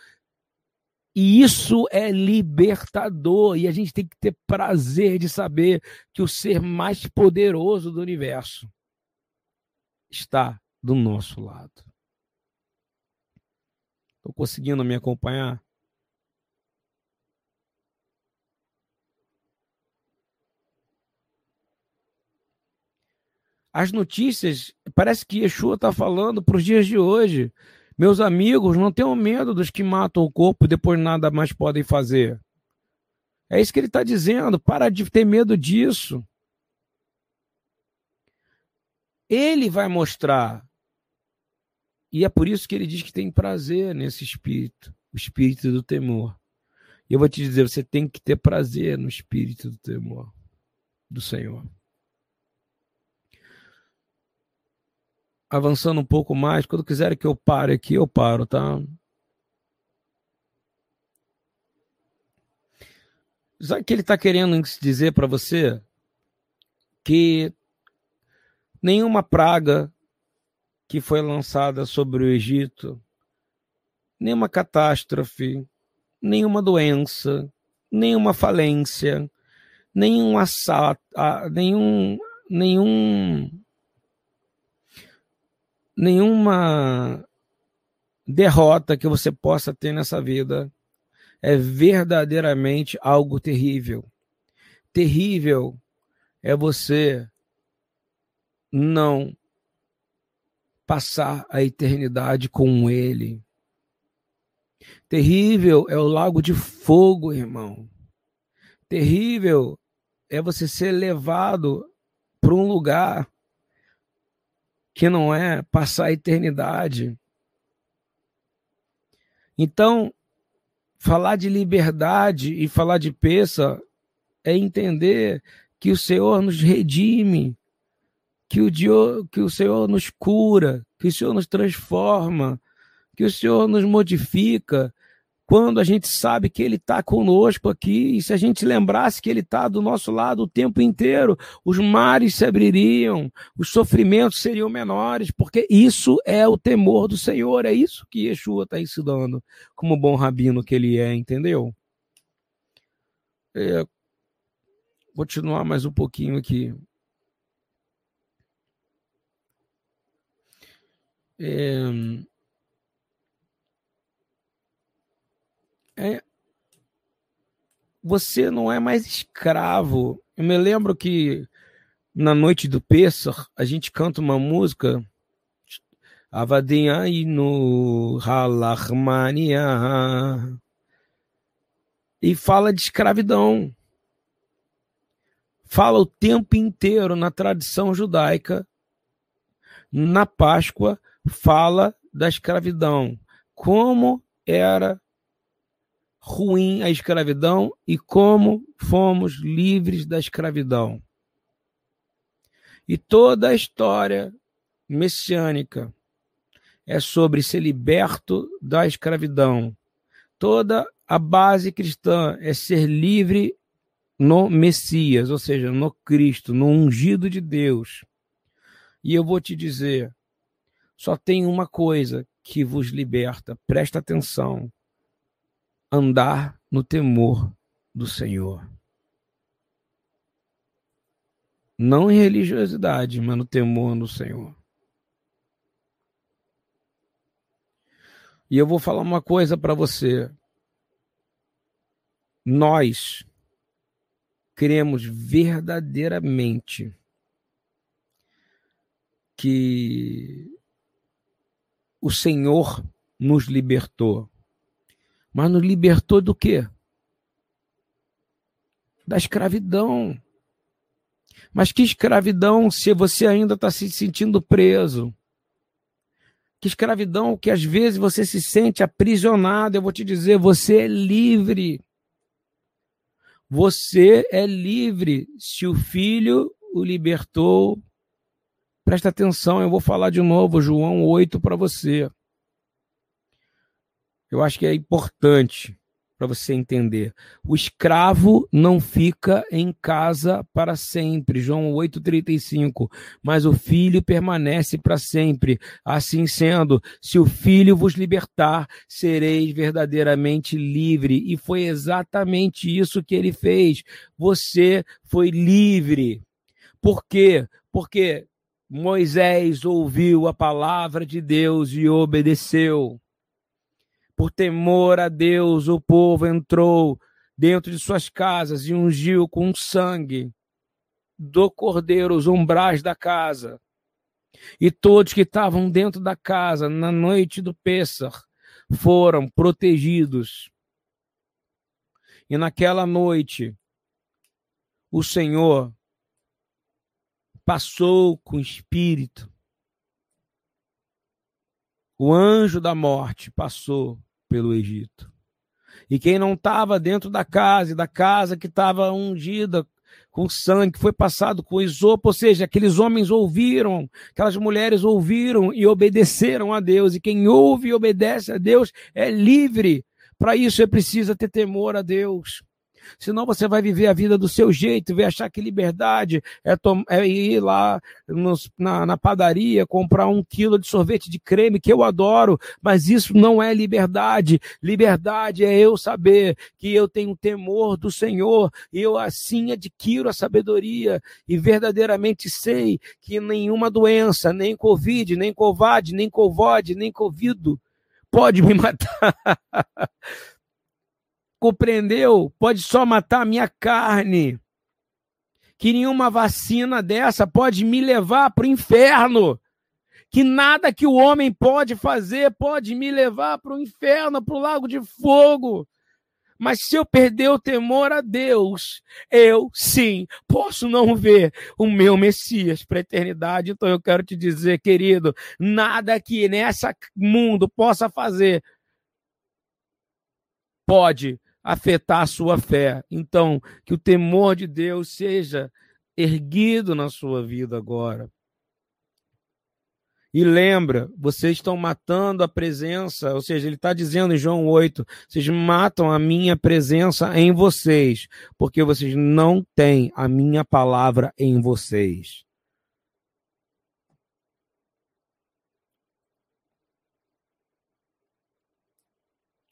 E isso é libertador. E a gente tem que ter prazer de saber que o ser mais poderoso do universo está do nosso lado. Estou conseguindo me acompanhar? as notícias, parece que Yeshua está falando para os dias de hoje. Meus amigos, não tenham medo dos que matam o corpo e depois nada mais podem fazer. É isso que ele está dizendo. Para de ter medo disso. Ele vai mostrar. E é por isso que ele diz que tem prazer nesse espírito o espírito do temor. E eu vou te dizer: você tem que ter prazer no espírito do temor do Senhor. avançando um pouco mais. Quando quiserem que eu pare aqui, eu paro, tá? Sabe o que ele está querendo dizer para você? Que nenhuma praga que foi lançada sobre o Egito, nenhuma catástrofe, nenhuma doença, nenhuma falência, nenhum assalto, nenhum, nenhum nenhuma derrota que você possa ter nessa vida é verdadeiramente algo terrível. Terrível é você não passar a eternidade com Ele. Terrível é o lago de fogo, irmão. Terrível é você ser levado para um lugar que não é passar a eternidade. Então, falar de liberdade e falar de peça é entender que o Senhor nos redime, que o, que o Senhor nos cura, que o Senhor nos transforma, que o Senhor nos modifica, quando a gente sabe que Ele está conosco aqui, e se a gente lembrasse que Ele está do nosso lado o tempo inteiro, os mares se abririam, os sofrimentos seriam menores, porque isso é o temor do Senhor, é isso que Yeshua está ensinando, como bom rabino que ele é, entendeu? É, continuar mais um pouquinho aqui. É, é, você não é mais escravo. Eu me lembro que na noite do Pessah a gente canta uma música Avadinha no Halachmania e fala de escravidão. Fala o tempo inteiro na tradição judaica, na Páscoa, fala da escravidão. Como era ruim a escravidão e como fomos livres da escravidão. E toda a história messiânica é sobre ser liberto da escravidão. Toda a base cristã é ser livre no Messias, ou seja, no Cristo, no ungido de Deus. E eu vou te dizer, só tem uma coisa que vos liberta, presta atenção andar no temor do Senhor. Não em religiosidade, mas no temor do Senhor. E eu vou falar uma coisa para você. Nós cremos verdadeiramente que o Senhor nos libertou. Mas nos libertou do quê? Da escravidão. Mas que escravidão se você ainda está se sentindo preso? Que escravidão que às vezes você se sente aprisionado. Eu vou te dizer, você é livre. Você é livre se o filho o libertou. Presta atenção, eu vou falar de novo, João 8 para você. Eu acho que é importante para você entender. O escravo não fica em casa para sempre, João 8:35, mas o filho permanece para sempre. Assim sendo, se o filho vos libertar, sereis verdadeiramente livre. E foi exatamente isso que ele fez. Você foi livre. Por quê? Porque Moisés ouviu a palavra de Deus e obedeceu. Por temor a Deus, o povo entrou dentro de suas casas e ungiu com sangue do cordeiro os umbrais da casa. E todos que estavam dentro da casa na noite do Pêssar foram protegidos. E naquela noite, o Senhor passou com o espírito. O anjo da morte passou pelo Egito. E quem não estava dentro da casa, e da casa que estava ungida com sangue, foi passado com isopo, ou seja, aqueles homens ouviram, aquelas mulheres ouviram e obedeceram a Deus. E quem ouve e obedece a Deus é livre. Para isso é preciso ter temor a Deus. Senão você vai viver a vida do seu jeito, vai achar que liberdade é, é ir lá nos, na, na padaria comprar um quilo de sorvete de creme, que eu adoro, mas isso não é liberdade. Liberdade é eu saber que eu tenho temor do Senhor e eu assim adquiro a sabedoria e verdadeiramente sei que nenhuma doença, nem Covid, nem Covad, nem Covod, nem Covido pode me matar. <laughs> compreendeu? Pode só matar a minha carne. Que nenhuma vacina dessa pode me levar para o inferno. Que nada que o homem pode fazer pode me levar para o inferno, para o lago de fogo. Mas se eu perder o temor a Deus, eu sim posso não ver o meu Messias para a eternidade. Então eu quero te dizer, querido, nada que nessa mundo possa fazer pode afetar a sua fé. Então, que o temor de Deus seja erguido na sua vida agora. E lembra, vocês estão matando a presença, ou seja, ele está dizendo em João 8: vocês matam a minha presença em vocês, porque vocês não têm a minha palavra em vocês.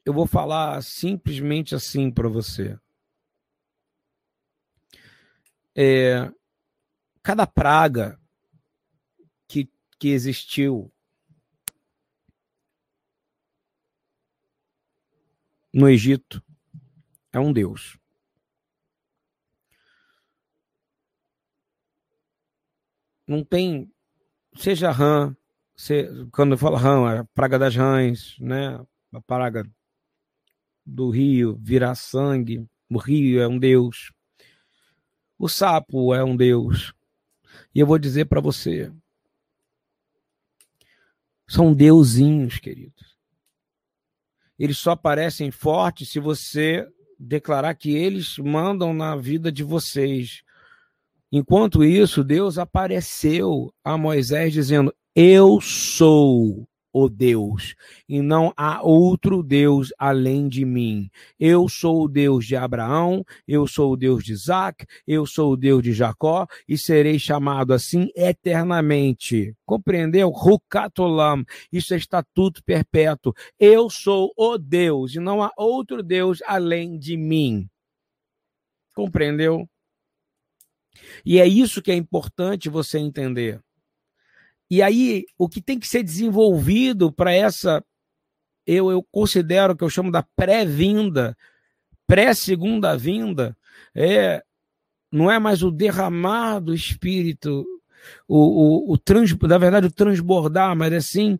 Eu vou falar simplesmente assim para você. É, cada praga que, que existiu no Egito é um Deus. Não tem, seja rã, se, quando eu falo rã, a praga das rãs, né? A praga do rio virar sangue. O rio é um deus. O sapo é um deus. E eu vou dizer para você: são deusinhos, queridos. Eles só aparecem fortes se você declarar que eles mandam na vida de vocês. Enquanto isso, Deus apareceu a Moisés dizendo: Eu sou o Deus, e não há outro Deus além de mim. Eu sou o Deus de Abraão, eu sou o Deus de Isaac, eu sou o Deus de Jacó, e serei chamado assim eternamente. Compreendeu? Rukatolam, isso é estatuto perpétuo. Eu sou o Deus, e não há outro Deus além de mim. Compreendeu? E é isso que é importante você entender. E aí, o que tem que ser desenvolvido para essa, eu, eu considero que eu chamo da pré-vinda, pré-segunda vinda, é, não é mais o derramar do Espírito, o, o, o trans, na verdade, o transbordar, mas assim,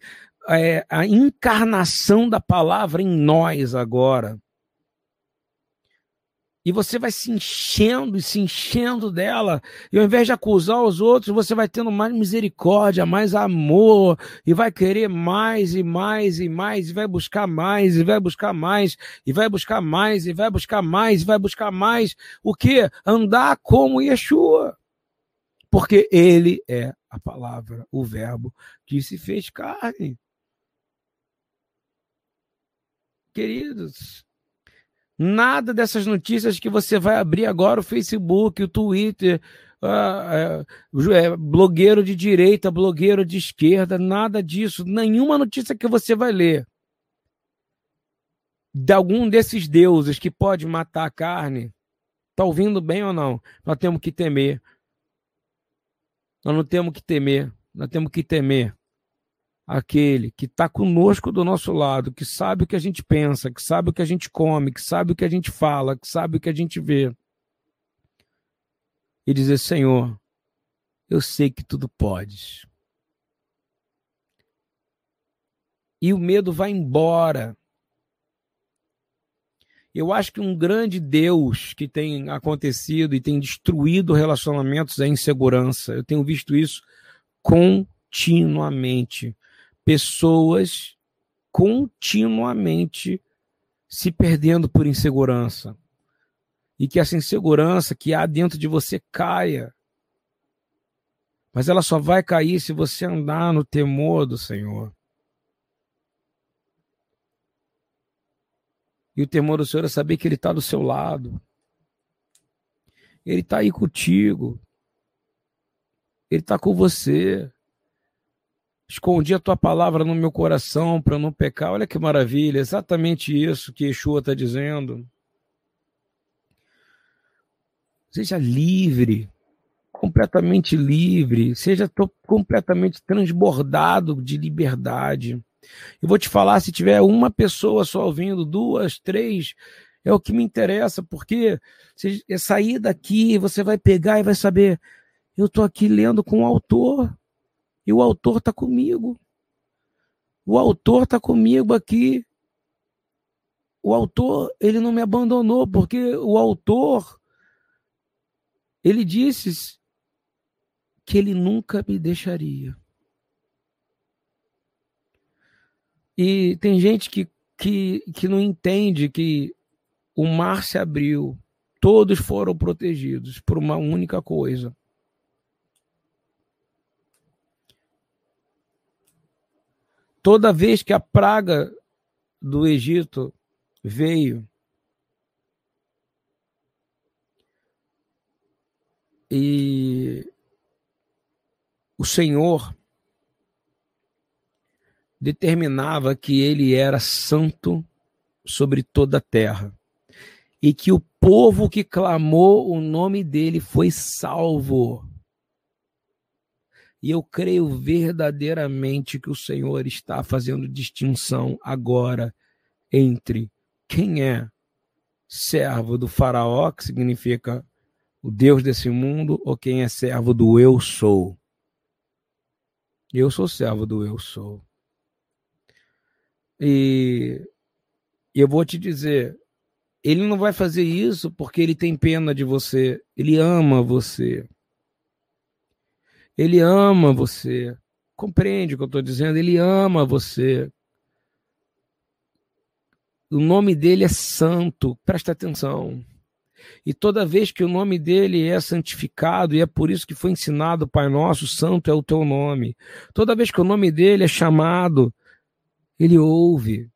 é, a encarnação da palavra em nós agora e você vai se enchendo e se enchendo dela, e ao invés de acusar os outros, você vai tendo mais misericórdia, mais amor, e vai querer mais e mais e mais, e vai buscar mais, e vai buscar mais, e vai buscar mais, e vai buscar mais, e vai buscar mais. O que? Andar como Yeshua. Porque ele é a palavra, o verbo que se fez carne. Queridos, Nada dessas notícias que você vai abrir agora o Facebook, o Twitter, uh, uh, blogueiro de direita, blogueiro de esquerda, nada disso. Nenhuma notícia que você vai ler de algum desses deuses que pode matar a carne. Está ouvindo bem ou não? Nós temos que temer. Nós não temos que temer. Nós temos que temer aquele que está conosco do nosso lado, que sabe o que a gente pensa, que sabe o que a gente come, que sabe o que a gente fala, que sabe o que a gente vê. E dizer: Senhor, eu sei que tudo podes. E o medo vai embora. Eu acho que um grande Deus que tem acontecido e tem destruído relacionamentos é insegurança. Eu tenho visto isso continuamente pessoas continuamente se perdendo por insegurança. E que essa insegurança que há dentro de você caia. Mas ela só vai cair se você andar no temor do Senhor. E o temor do Senhor é saber que Ele está do seu lado. Ele está aí contigo. Ele está com você. Escondi a tua palavra no meu coração para não pecar. Olha que maravilha, exatamente isso que Yeshua está dizendo. Seja livre, completamente livre, seja completamente transbordado de liberdade. Eu vou te falar, se tiver uma pessoa só ouvindo, duas, três, é o que me interessa, porque se é sair daqui, você vai pegar e vai saber, eu estou aqui lendo com o autor. E o autor está comigo. O autor está comigo aqui. O autor, ele não me abandonou, porque o autor, ele disse que ele nunca me deixaria. E tem gente que, que, que não entende que o mar se abriu, todos foram protegidos por uma única coisa: Toda vez que a praga do Egito veio, e o Senhor determinava que ele era santo sobre toda a terra e que o povo que clamou o nome dele foi salvo. E eu creio verdadeiramente que o Senhor está fazendo distinção agora entre quem é servo do Faraó, que significa o Deus desse mundo, ou quem é servo do eu sou. Eu sou servo do eu sou. E eu vou te dizer, ele não vai fazer isso porque ele tem pena de você, ele ama você. Ele ama você. Compreende o que eu estou dizendo? Ele ama você. O nome dele é santo, presta atenção. E toda vez que o nome dele é santificado, e é por isso que foi ensinado, Pai Nosso, santo é o teu nome. Toda vez que o nome dele é chamado, Ele ouve.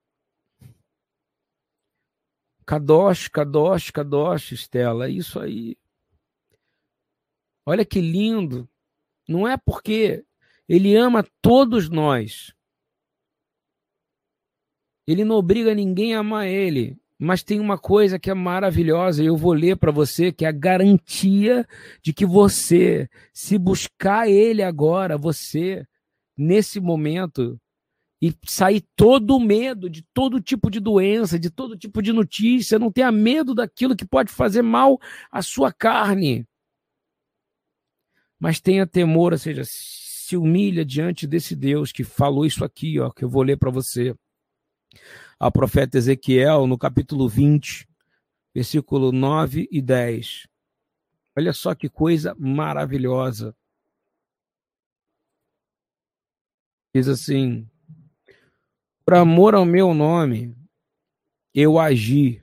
Kadosh, Kadosh, Kadosh, Estela, é isso aí. Olha que lindo. Não é porque ele ama todos nós. Ele não obriga ninguém a amar ele. Mas tem uma coisa que é maravilhosa, e eu vou ler para você, que é a garantia de que você, se buscar ele agora, você, nesse momento, e sair todo o medo de todo tipo de doença, de todo tipo de notícia, não tenha medo daquilo que pode fazer mal à sua carne. Mas tenha temor, ou seja, se humilha diante desse Deus que falou isso aqui, ó, que eu vou ler para você ao profeta Ezequiel, no capítulo 20, versículo 9 e 10. Olha só que coisa maravilhosa. Diz assim: Por amor ao meu nome, eu agi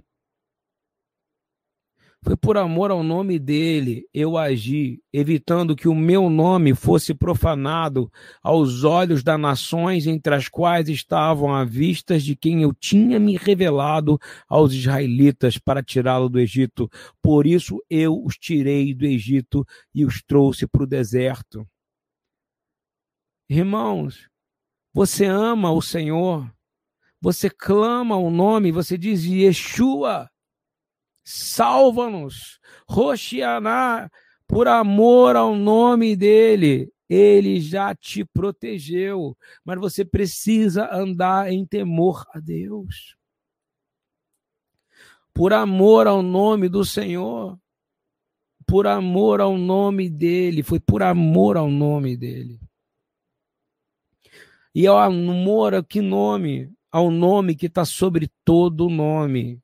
foi por amor ao nome dele eu agi, evitando que o meu nome fosse profanado aos olhos das nações entre as quais estavam à vista de quem eu tinha me revelado aos israelitas para tirá-lo do Egito. Por isso eu os tirei do Egito e os trouxe para o deserto. Irmãos, você ama o Senhor, você clama o nome, você diz Yeshua salva-nos. Roxianá, por amor ao nome dele, ele já te protegeu, mas você precisa andar em temor a Deus. Por amor ao nome do Senhor, por amor ao nome dele, foi por amor ao nome dele. E ao amor que nome? Ao nome que está sobre todo nome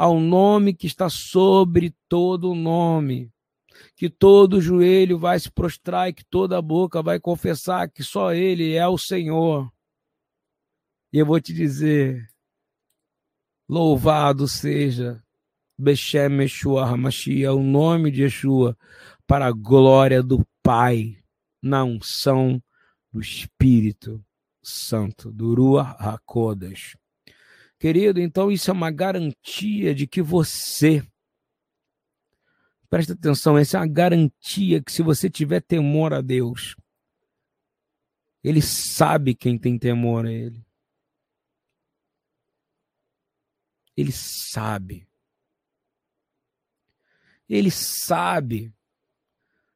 ao nome que está sobre todo nome. Que todo joelho vai se prostrar e que toda boca vai confessar que só Ele é o Senhor. E eu vou te dizer: louvado seja Beshem Yeshua Hamashia, o nome de Yeshua, para a glória do Pai, na unção do Espírito Santo, do Ruach HaKodesh. Querido, então isso é uma garantia de que você, presta atenção, essa é uma garantia que se você tiver temor a Deus, Ele sabe quem tem temor a Ele. Ele sabe. Ele sabe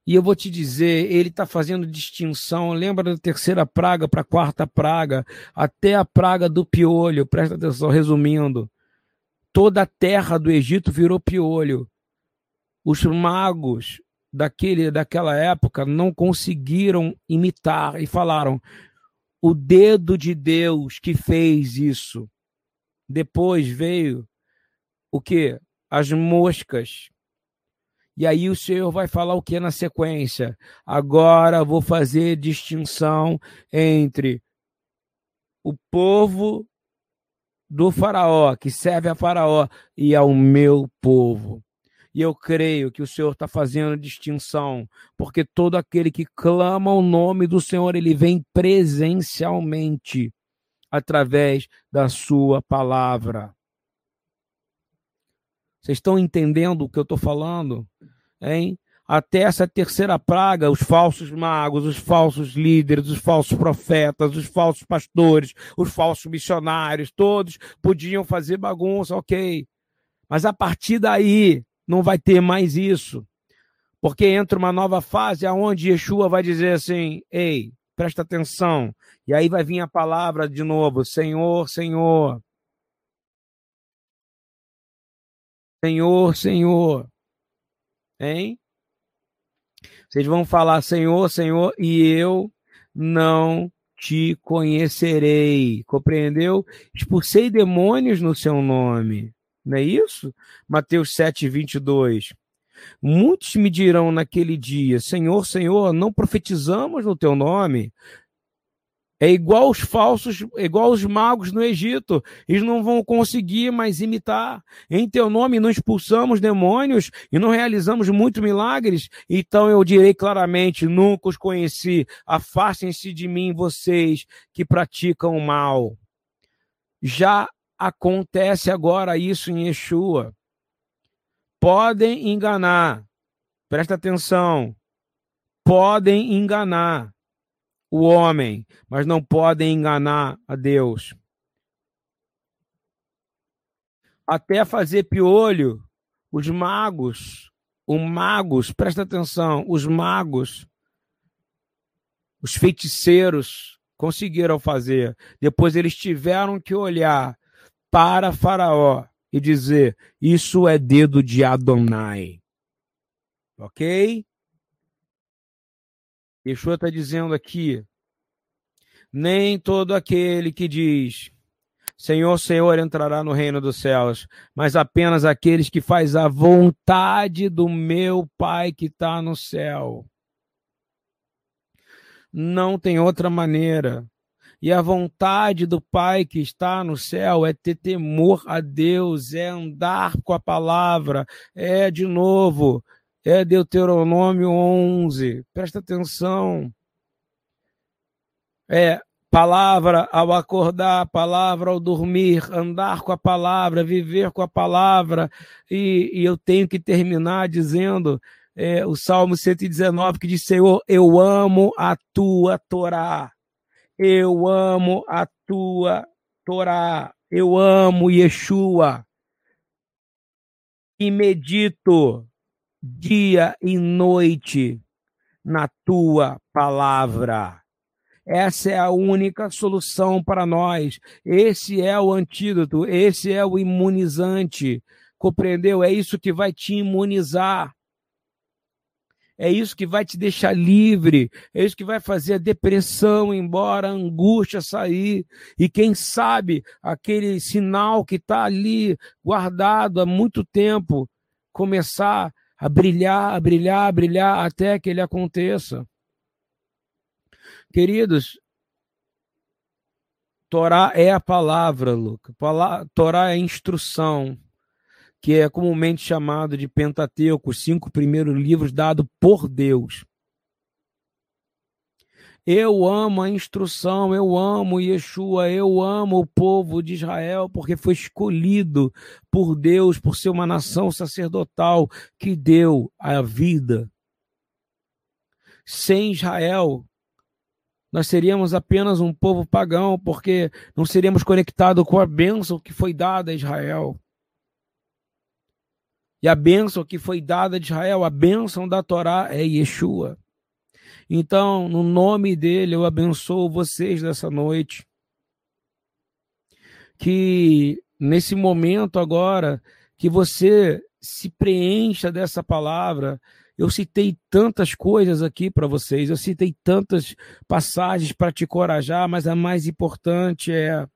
e eu vou te dizer, ele está fazendo distinção. Lembra da terceira praga para a quarta praga, até a praga do piolho. Presta atenção, resumindo. Toda a terra do Egito virou piolho. Os magos daquele, daquela época não conseguiram imitar e falaram: o dedo de Deus que fez isso. Depois veio o que? As moscas e aí o Senhor vai falar o que na sequência? Agora vou fazer distinção entre o povo do faraó, que serve a faraó, e ao meu povo. E eu creio que o Senhor está fazendo distinção, porque todo aquele que clama o nome do Senhor, ele vem presencialmente através da sua palavra. Vocês estão entendendo o que eu estou falando? Hein? Até essa terceira praga, os falsos magos, os falsos líderes, os falsos profetas, os falsos pastores, os falsos missionários, todos podiam fazer bagunça, ok. Mas a partir daí não vai ter mais isso. Porque entra uma nova fase aonde Yeshua vai dizer assim: ei, presta atenção. E aí vai vir a palavra de novo: Senhor, Senhor. Senhor, Senhor. Hein? Vocês vão falar Senhor, Senhor, e eu não te conhecerei. Compreendeu? Expulsei demônios no seu nome. Não é isso? Mateus 7, 22. Muitos me dirão naquele dia: Senhor, Senhor, não profetizamos no teu nome, é igual os falsos, igual os magos no Egito. Eles não vão conseguir mais imitar. Em teu nome não expulsamos demônios e não realizamos muitos milagres. Então eu direi claramente: nunca os conheci. Afastem-se de mim, vocês que praticam o mal. Já acontece agora isso em Yeshua. Podem enganar, presta atenção, podem enganar o homem, mas não podem enganar a Deus. Até fazer piolho, os magos, os magos, presta atenção, os magos, os feiticeiros conseguiram fazer. Depois eles tiveram que olhar para Faraó e dizer: Isso é dedo de Adonai. Ok? Yeshua está dizendo aqui: nem todo aquele que diz Senhor, Senhor entrará no reino dos céus, mas apenas aqueles que faz a vontade do meu Pai que está no céu. Não tem outra maneira. E a vontade do Pai que está no céu é ter temor a Deus, é andar com a palavra, é de novo, é Deuteronômio 11. Presta atenção. É palavra ao acordar, palavra ao dormir, andar com a palavra, viver com a palavra. E, e eu tenho que terminar dizendo é, o Salmo 119 que diz: Senhor, eu amo a tua Torá. Eu amo a tua Torá. Eu amo Yeshua. E medito dia e noite na tua palavra. Essa é a única solução para nós. Esse é o antídoto, esse é o imunizante. Compreendeu? É isso que vai te imunizar. É isso que vai te deixar livre, é isso que vai fazer a depressão embora, a angústia sair. E quem sabe aquele sinal que está ali guardado há muito tempo começar a brilhar, a brilhar, a brilhar até que ele aconteça. Queridos, Torá é a palavra, Luca. Torá é a instrução que é comumente chamado de Pentateuco, os cinco primeiros livros dados por Deus. Eu amo a instrução, eu amo Yeshua, eu amo o povo de Israel, porque foi escolhido por Deus, por ser uma nação sacerdotal que deu a vida. Sem Israel, nós seríamos apenas um povo pagão, porque não seríamos conectados com a bênção que foi dada a Israel. E a bênção que foi dada de Israel, a bênção da Torá é Yeshua. Então, no nome dele, eu abençoo vocês dessa noite. Que nesse momento agora, que você se preencha dessa palavra. Eu citei tantas coisas aqui para vocês, eu citei tantas passagens para te encorajar, mas a mais importante é: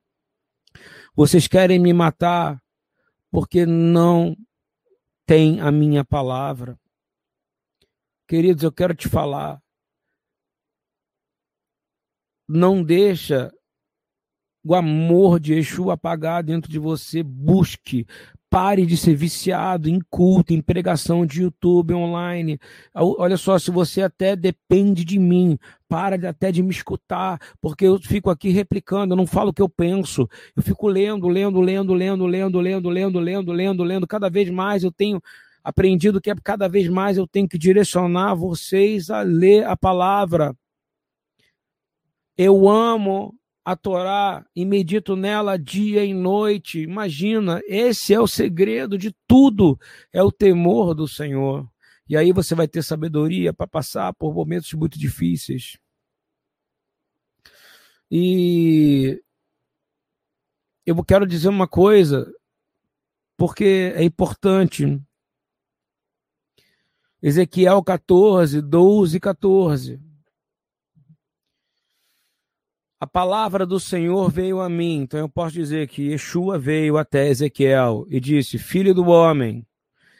vocês querem me matar porque não tem a minha palavra. Queridos, eu quero te falar. Não deixa o amor de Exu apagar dentro de você. Busque, Pare de ser viciado em culto, em pregação de YouTube online. Olha só, se você até depende de mim, para até de me escutar, porque eu fico aqui replicando, eu não falo o que eu penso. Eu fico lendo, lendo, lendo, lendo, lendo, lendo, lendo, lendo, lendo, lendo. Cada vez mais eu tenho aprendido que é cada vez mais eu tenho que direcionar vocês a ler a palavra. Eu amo a Torá e medito nela dia e noite. Imagina, esse é o segredo de tudo, é o temor do Senhor. E aí você vai ter sabedoria para passar por momentos muito difíceis. E eu quero dizer uma coisa, porque é importante. Ezequiel 14, 12 e 14. A palavra do Senhor veio a mim, então eu posso dizer que Yeshua veio até Ezequiel e disse: Filho do homem,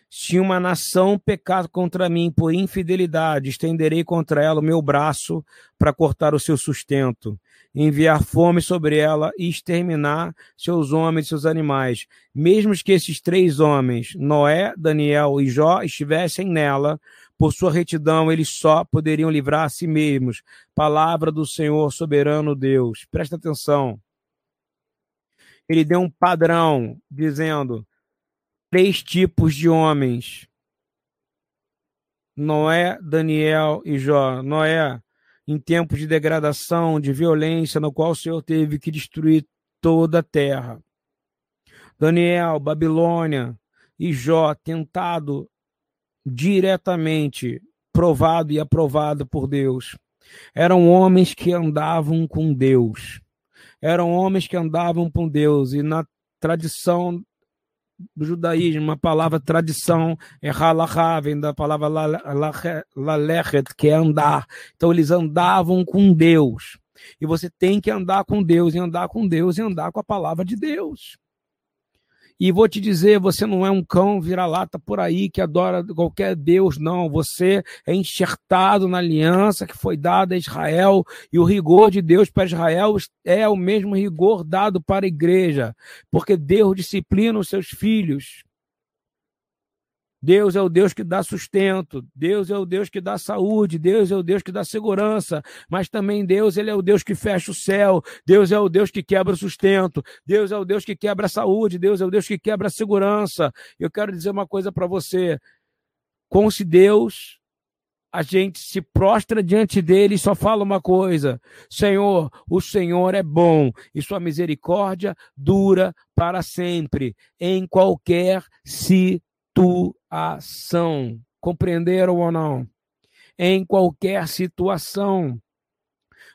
se uma nação pecar contra mim por infidelidade, estenderei contra ela o meu braço para cortar o seu sustento, enviar fome sobre ela e exterminar seus homens e seus animais. Mesmo que esses três homens, Noé, Daniel e Jó, estivessem nela, por sua retidão, eles só poderiam livrar a si mesmos. Palavra do Senhor soberano Deus. Presta atenção. ele deu um padrão dizendo três tipos de homens. Noé, Daniel e Jó. Noé, em tempos de degradação, de violência, no qual o Senhor teve que destruir toda a terra. Daniel, Babilônia e Jó, tentado diretamente, provado e aprovado por Deus. Eram homens que andavam com Deus eram homens que andavam com Deus, e na tradição do judaísmo, a palavra tradição é halachá, vem da palavra lalechet, que é andar. Então eles andavam com Deus. E você tem que andar com Deus, e andar com Deus, e andar com a palavra de Deus. E vou te dizer, você não é um cão vira-lata por aí que adora qualquer Deus, não. Você é enxertado na aliança que foi dada a Israel, e o rigor de Deus para Israel é o mesmo rigor dado para a igreja, porque Deus disciplina os seus filhos. Deus é o Deus que dá sustento, Deus é o Deus que dá saúde, Deus é o Deus que dá segurança, mas também Deus ele é o Deus que fecha o céu, Deus é o Deus que quebra o sustento, Deus é o Deus que quebra a saúde, Deus é o Deus que quebra a segurança. Eu quero dizer uma coisa para você: com se Deus, a gente se prostra diante dele e só fala uma coisa: Senhor, o Senhor é bom e sua misericórdia dura para sempre, em qualquer situação situação. Compreenderam ou não? Em qualquer situação,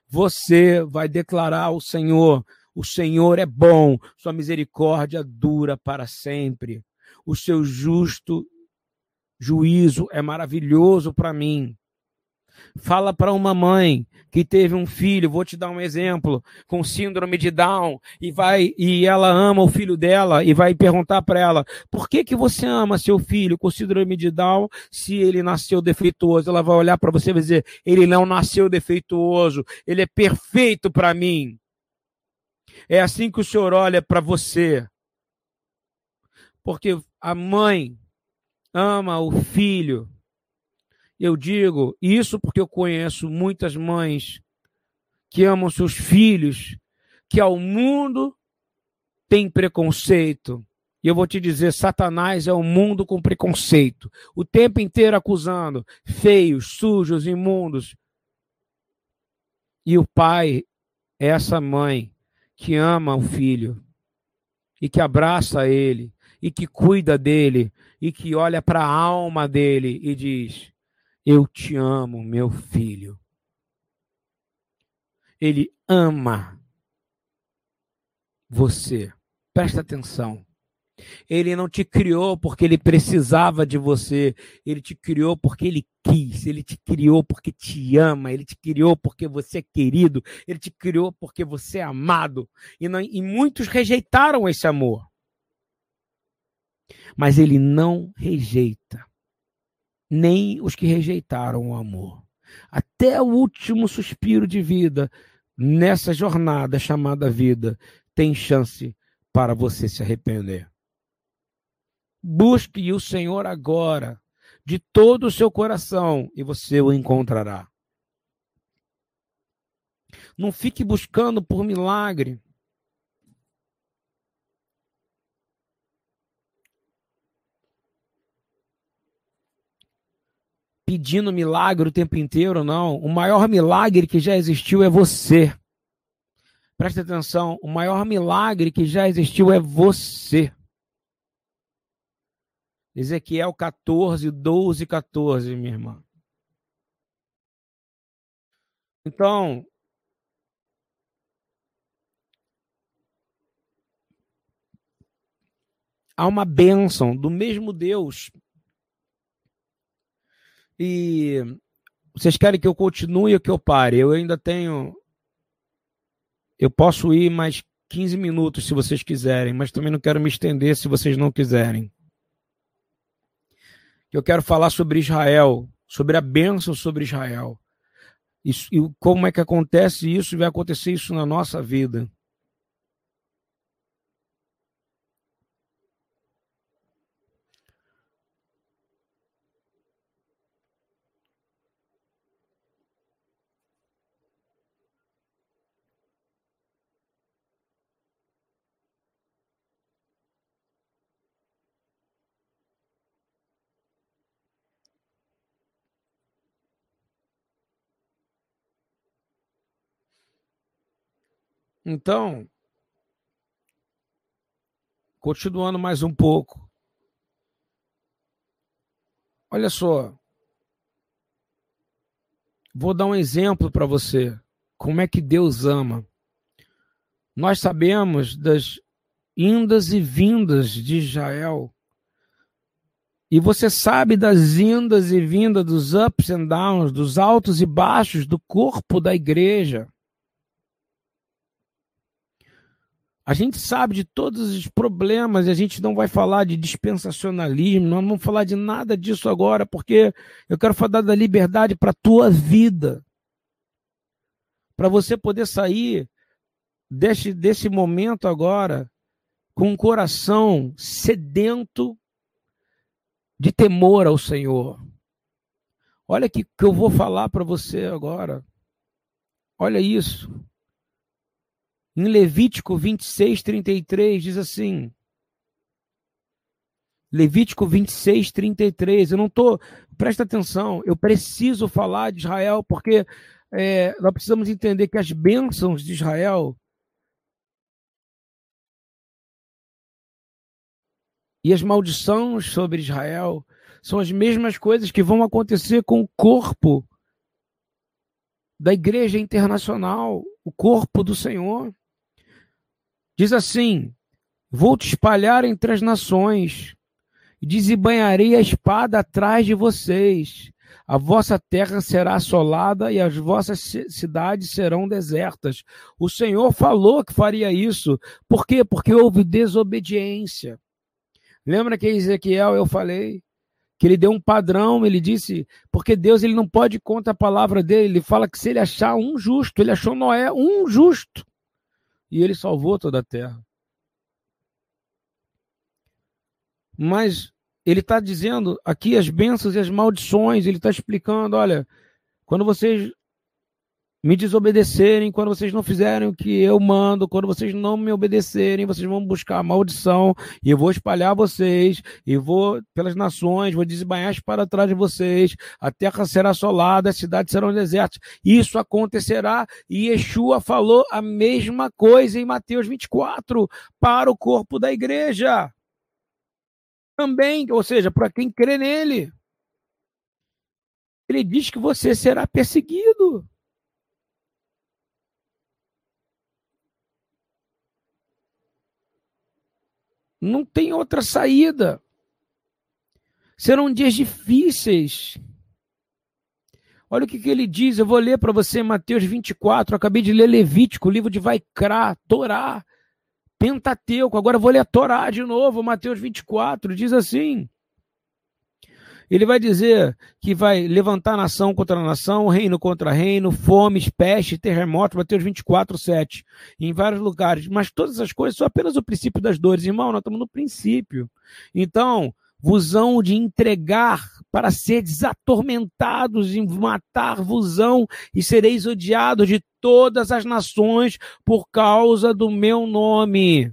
você vai declarar ao Senhor: o Senhor é bom, sua misericórdia dura para sempre. O seu justo juízo é maravilhoso para mim. Fala para uma mãe que teve um filho, vou te dar um exemplo, com síndrome de Down e vai e ela ama o filho dela e vai perguntar para ela: "Por que que você ama seu filho com síndrome de Down se ele nasceu defeituoso?" Ela vai olhar para você e dizer: "Ele não nasceu defeituoso, ele é perfeito para mim." É assim que o Senhor olha para você. Porque a mãe ama o filho eu digo isso porque eu conheço muitas mães que amam seus filhos, que ao mundo tem preconceito. E eu vou te dizer, Satanás é o um mundo com preconceito, o tempo inteiro acusando, feios, sujos, imundos. E o pai é essa mãe que ama o filho e que abraça ele e que cuida dele e que olha para a alma dele e diz: eu te amo, meu filho. Ele ama você. Presta atenção. Ele não te criou porque ele precisava de você. Ele te criou porque ele quis. Ele te criou porque te ama. Ele te criou porque você é querido. Ele te criou porque você é amado. E, não, e muitos rejeitaram esse amor. Mas ele não rejeita nem os que rejeitaram o amor. Até o último suspiro de vida nessa jornada chamada vida tem chance para você se arrepender. Busque o Senhor agora, de todo o seu coração, e você o encontrará. Não fique buscando por milagre. Pedindo milagre o tempo inteiro, não. O maior milagre que já existiu é você. Presta atenção, o maior milagre que já existiu é você. Ezequiel 14, 12, 14, minha irmã. Então, há uma bênção do mesmo Deus e vocês querem que eu continue ou que eu pare? Eu ainda tenho. Eu posso ir mais 15 minutos se vocês quiserem, mas também não quero me estender se vocês não quiserem. Eu quero falar sobre Israel, sobre a bênção sobre Israel. Isso, e como é que acontece isso e vai acontecer isso na nossa vida. Então, continuando mais um pouco. Olha só. Vou dar um exemplo para você. Como é que Deus ama. Nós sabemos das indas e vindas de Israel. E você sabe das indas e vindas, dos ups and downs, dos altos e baixos do corpo da igreja. A gente sabe de todos os problemas a gente não vai falar de dispensacionalismo, não vamos falar de nada disso agora, porque eu quero falar da liberdade para a tua vida. Para você poder sair desse, desse momento agora com um coração sedento de temor ao Senhor. Olha que que eu vou falar para você agora. Olha isso. Em Levítico 26, 33, diz assim. Levítico 26, 33. Eu não estou. Presta atenção, eu preciso falar de Israel, porque é, nós precisamos entender que as bênçãos de Israel e as maldições sobre Israel são as mesmas coisas que vão acontecer com o corpo da igreja internacional, o corpo do Senhor. Diz assim: Vou te espalhar entre as nações, e desembanharei a espada atrás de vocês. A vossa terra será assolada e as vossas cidades serão desertas. O Senhor falou que faria isso. Por quê? Porque houve desobediência. Lembra que Ezequiel eu falei que ele deu um padrão, ele disse, porque Deus ele não pode contra a palavra dele, ele fala que se ele achar um justo, ele achou Noé um justo e ele salvou toda a terra. Mas ele está dizendo aqui as bênçãos e as maldições, ele está explicando: olha, quando vocês me desobedecerem, quando vocês não fizerem o que eu mando, quando vocês não me obedecerem, vocês vão buscar a maldição, e eu vou espalhar vocês, e vou pelas nações, vou desembanhar para trás de vocês, a terra será assolada, as cidades serão desertas. Isso acontecerá, e Yeshua falou a mesma coisa em Mateus 24 para o corpo da igreja. Também, ou seja, para quem crê nele. Ele diz que você será perseguido. Não tem outra saída. Serão dias difíceis. Olha o que, que ele diz, eu vou ler para você Mateus 24, acabei de ler Levítico, o livro de Vaikra, Torá, Pentateuco, agora vou ler Torá de novo, Mateus 24, diz assim, ele vai dizer que vai levantar nação contra nação, reino contra reino, fomes, peste, terremoto, Mateus 24, 7, em vários lugares. Mas todas essas coisas são apenas o princípio das dores. Irmão, nós estamos no princípio. Então, vusão de entregar para ser desatormentados, em matar vusão e sereis odiados de todas as nações por causa do meu nome.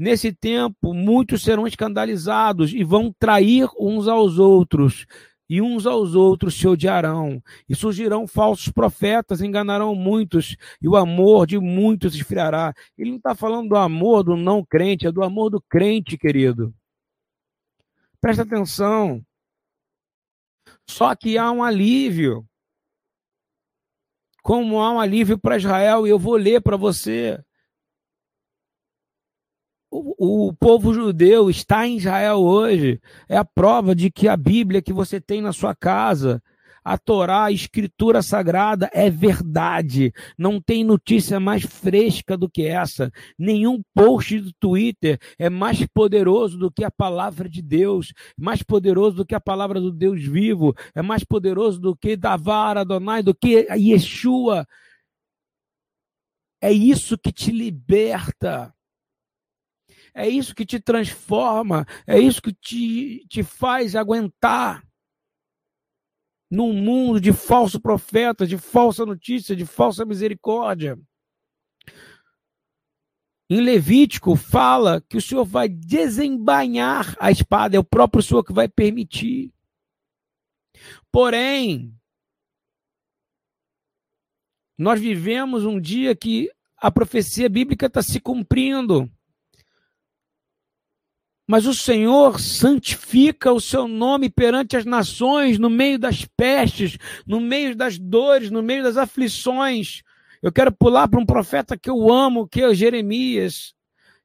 Nesse tempo, muitos serão escandalizados e vão trair uns aos outros, e uns aos outros se odiarão. E surgirão falsos profetas, enganarão muitos, e o amor de muitos esfriará. Ele não está falando do amor do não crente, é do amor do crente, querido. Presta atenção. Só que há um alívio. Como há um alívio para Israel, e eu vou ler para você o, povo judeu está em Israel hoje. É a prova de que a Bíblia que você tem na sua casa, a Torá, a escritura sagrada, é verdade. Não tem notícia mais fresca do que essa. Nenhum post do Twitter é mais poderoso do que a palavra de Deus, mais poderoso do que a palavra do Deus vivo, é mais poderoso do que Davar Adonai, do que Yeshua. É isso que te liberta. É isso que te transforma, é isso que te, te faz aguentar num mundo de falso profeta, de falsa notícia, de falsa misericórdia. Em Levítico fala que o Senhor vai desembainhar a espada, é o próprio Senhor que vai permitir. Porém, Nós vivemos um dia que a profecia bíblica está se cumprindo. Mas o Senhor santifica o seu nome perante as nações, no meio das pestes, no meio das dores, no meio das aflições. Eu quero pular para um profeta que eu amo, que é Jeremias.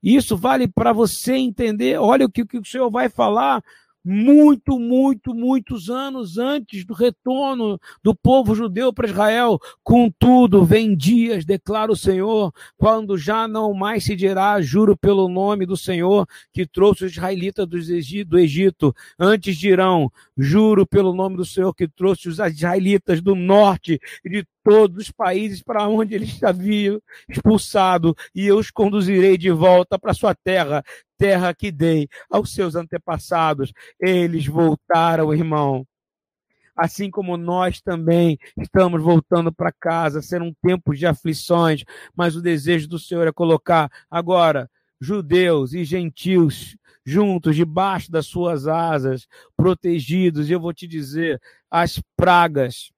Isso vale para você entender. Olha o que, que o Senhor vai falar muito, muito, muitos anos antes do retorno do povo judeu para Israel. Contudo, vem dias, declara o Senhor, quando já não mais se dirá, juro pelo nome do Senhor que trouxe os israelitas do Egito. Antes dirão, juro pelo nome do Senhor que trouxe os israelitas do norte e de todos os países para onde eles haviam expulsado, e eu os conduzirei de volta para sua terra, terra que dei aos seus antepassados. Eles voltaram, irmão. Assim como nós também estamos voltando para casa, serão tempos de aflições, mas o desejo do Senhor é colocar agora judeus e gentios juntos, debaixo das suas asas, protegidos. E eu vou te dizer, as pragas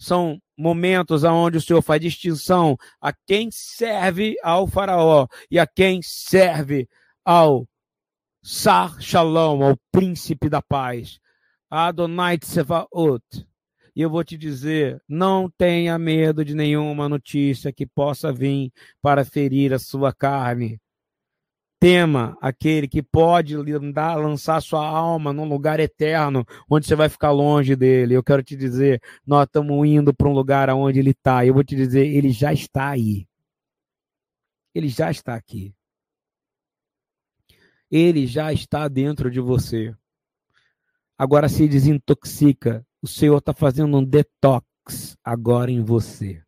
são momentos onde o Senhor faz distinção a quem serve ao faraó e a quem serve ao Sar Shalom, ao príncipe da paz. Adonai Tsevaot. E eu vou te dizer, não tenha medo de nenhuma notícia que possa vir para ferir a sua carne. Tema aquele que pode dar, lançar sua alma num lugar eterno, onde você vai ficar longe dele. Eu quero te dizer, nós estamos indo para um lugar onde ele está. Eu vou te dizer, ele já está aí. Ele já está aqui. Ele já está dentro de você. Agora se desintoxica. O Senhor está fazendo um detox agora em você.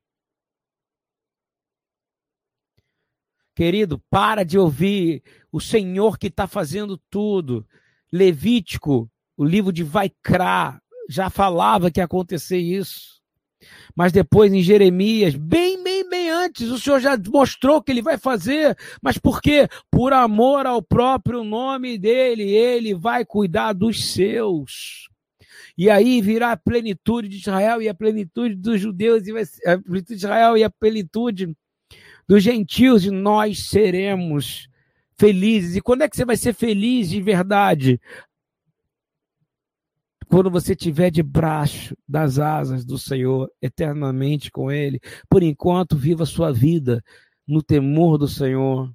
Querido, para de ouvir o Senhor que está fazendo tudo. Levítico, o livro de Vaikra, já falava que ia acontecer isso. Mas depois em Jeremias, bem, bem, bem antes, o Senhor já mostrou que ele vai fazer. Mas por quê? Por amor ao próprio nome dele, ele vai cuidar dos seus. E aí virá a plenitude de Israel e a plenitude dos judeus, e vai, a plenitude de Israel e a plenitude dos gentios e nós seremos felizes. E quando é que você vai ser feliz de verdade? Quando você estiver debaixo das asas do Senhor, eternamente com Ele. Por enquanto, viva a sua vida no temor do Senhor.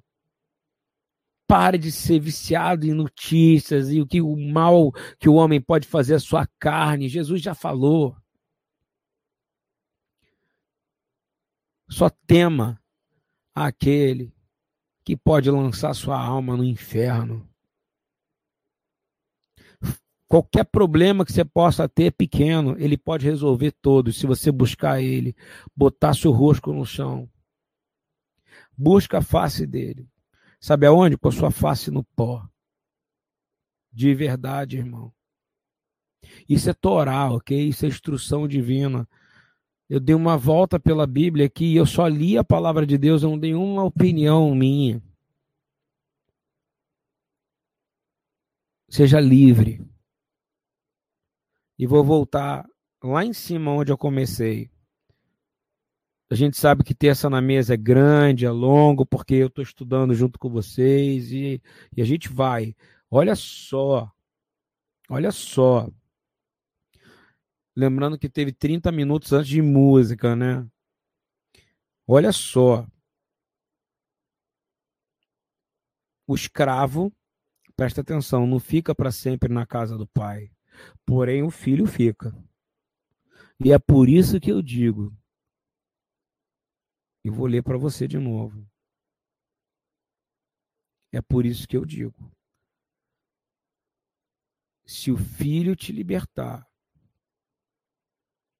Pare de ser viciado em notícias e o que o mal que o homem pode fazer à sua carne. Jesus já falou. Só tema aquele que pode lançar sua alma no inferno. Qualquer problema que você possa ter pequeno, ele pode resolver todos se você buscar ele, botar seu rosto no chão. Busca a face dele. Sabe aonde? Com a sua face no pó. De verdade, irmão. Isso é Torá, ok? Isso é instrução divina. Eu dei uma volta pela Bíblia aqui e eu só li a palavra de Deus, eu não dei uma opinião minha. Seja livre. E vou voltar lá em cima onde eu comecei. A gente sabe que terça na mesa é grande, é longo, porque eu estou estudando junto com vocês e, e a gente vai. Olha só, olha só. Lembrando que teve 30 minutos antes de música, né? Olha só. O escravo, presta atenção, não fica para sempre na casa do pai. Porém, o filho fica. E é por isso que eu digo. E vou ler para você de novo. É por isso que eu digo. Se o filho te libertar,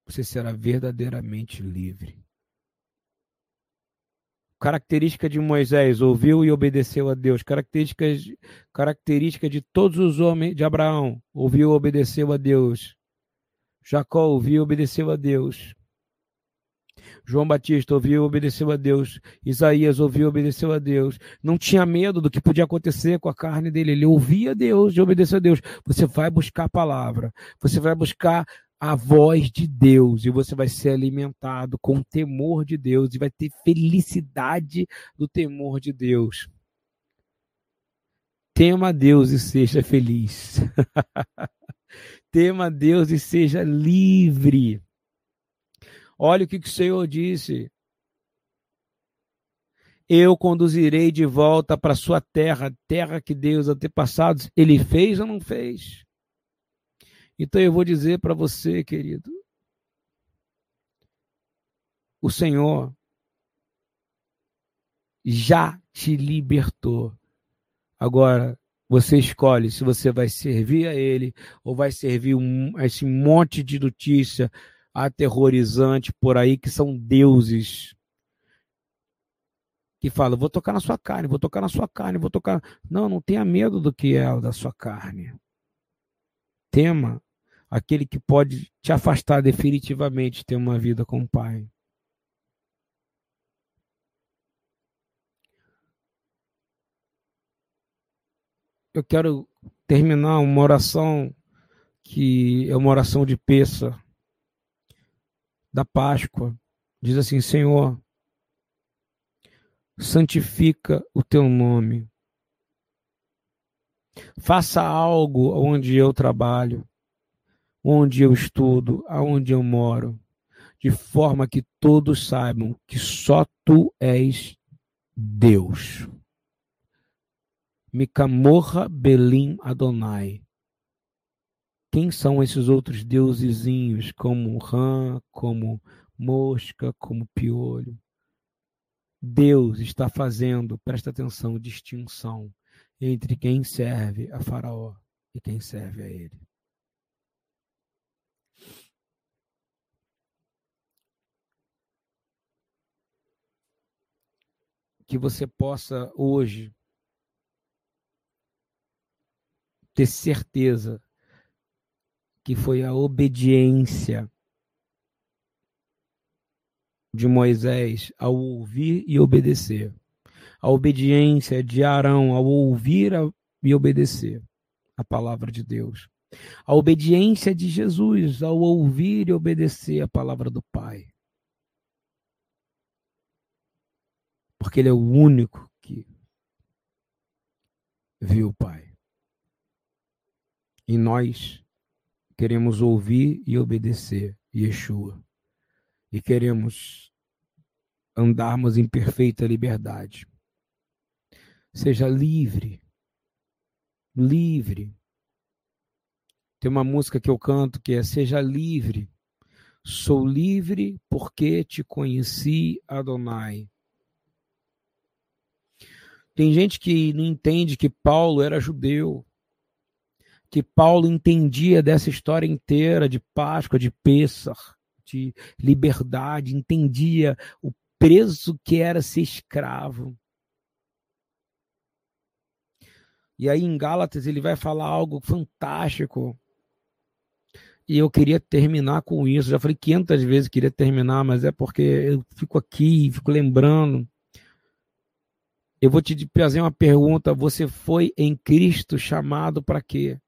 você será verdadeiramente livre. Característica de Moisés, ouviu e obedeceu a Deus. Características, característica de todos os homens de Abraão, ouviu e obedeceu a Deus. Jacó ouviu e obedeceu a Deus. João Batista ouviu e obedeceu a Deus. Isaías ouviu e obedeceu a Deus. Não tinha medo do que podia acontecer com a carne dele. Ele ouvia Deus e obedeceu a Deus. Você vai buscar a palavra. Você vai buscar a voz de Deus e você vai ser alimentado com o temor de Deus e vai ter felicidade do temor de Deus. Tema Deus e seja feliz. <laughs> Tema Deus e seja livre. Olha o que, que o Senhor disse. Eu conduzirei de volta para sua terra, terra que Deus antepassados, ele fez ou não fez? Então eu vou dizer para você, querido, o Senhor já te libertou. Agora você escolhe se você vai servir a Ele ou vai servir um, esse monte de notícia aterrorizante por aí que são deuses que falam, vou tocar na sua carne, vou tocar na sua carne, vou tocar. Não, não tenha medo do que é da sua carne. Tema aquele que pode te afastar definitivamente de ter uma vida com o Pai. Eu quero terminar uma oração que é uma oração de peça da Páscoa. Diz assim: Senhor, santifica o teu nome. Faça algo onde eu trabalho onde eu estudo, aonde eu moro, de forma que todos saibam que só tu és Deus. Micamorra Belim Adonai. Quem são esses outros deusezinhos, como rã, como mosca, como piolho? Deus está fazendo, presta atenção, distinção entre quem serve a Faraó e quem serve a ele. Que você possa hoje ter certeza que foi a obediência de Moisés ao ouvir e obedecer. A obediência de Arão ao ouvir e obedecer a palavra de Deus. A obediência de Jesus ao ouvir e obedecer a palavra do Pai. Porque ele é o único que viu o Pai. E nós queremos ouvir e obedecer Yeshua. E queremos andarmos em perfeita liberdade. Seja livre. Livre. Tem uma música que eu canto que é Seja livre. Sou livre porque te conheci, Adonai. Tem gente que não entende que Paulo era judeu, que Paulo entendia dessa história inteira de Páscoa, de Pêssar, de liberdade, entendia o preso que era ser escravo. E aí em Gálatas ele vai falar algo fantástico. E eu queria terminar com isso. Já falei 500 vezes que queria terminar, mas é porque eu fico aqui, fico lembrando. Eu vou te fazer uma pergunta: você foi em Cristo chamado para quê?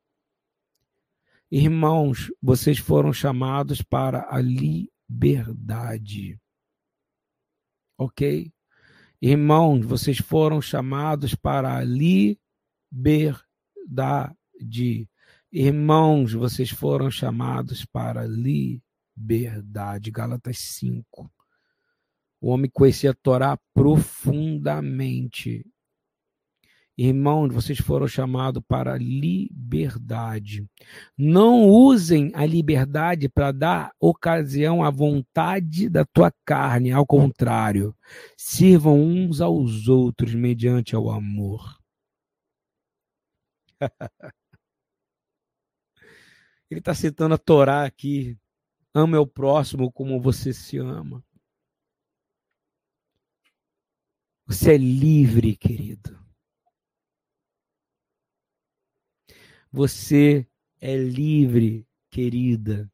Irmãos, vocês foram chamados para a liberdade. Ok? Irmãos, vocês foram chamados para a liberdade. Irmãos, vocês foram chamados para a liberdade. Gálatas 5. O homem conhecia a Torá profundamente. Irmãos, vocês foram chamados para liberdade. Não usem a liberdade para dar ocasião à vontade da tua carne, ao contrário, sirvam uns aos outros mediante o amor. <laughs> Ele está citando a Torá aqui. Ama o próximo como você se ama. Você é livre, querido. Você é livre, querida.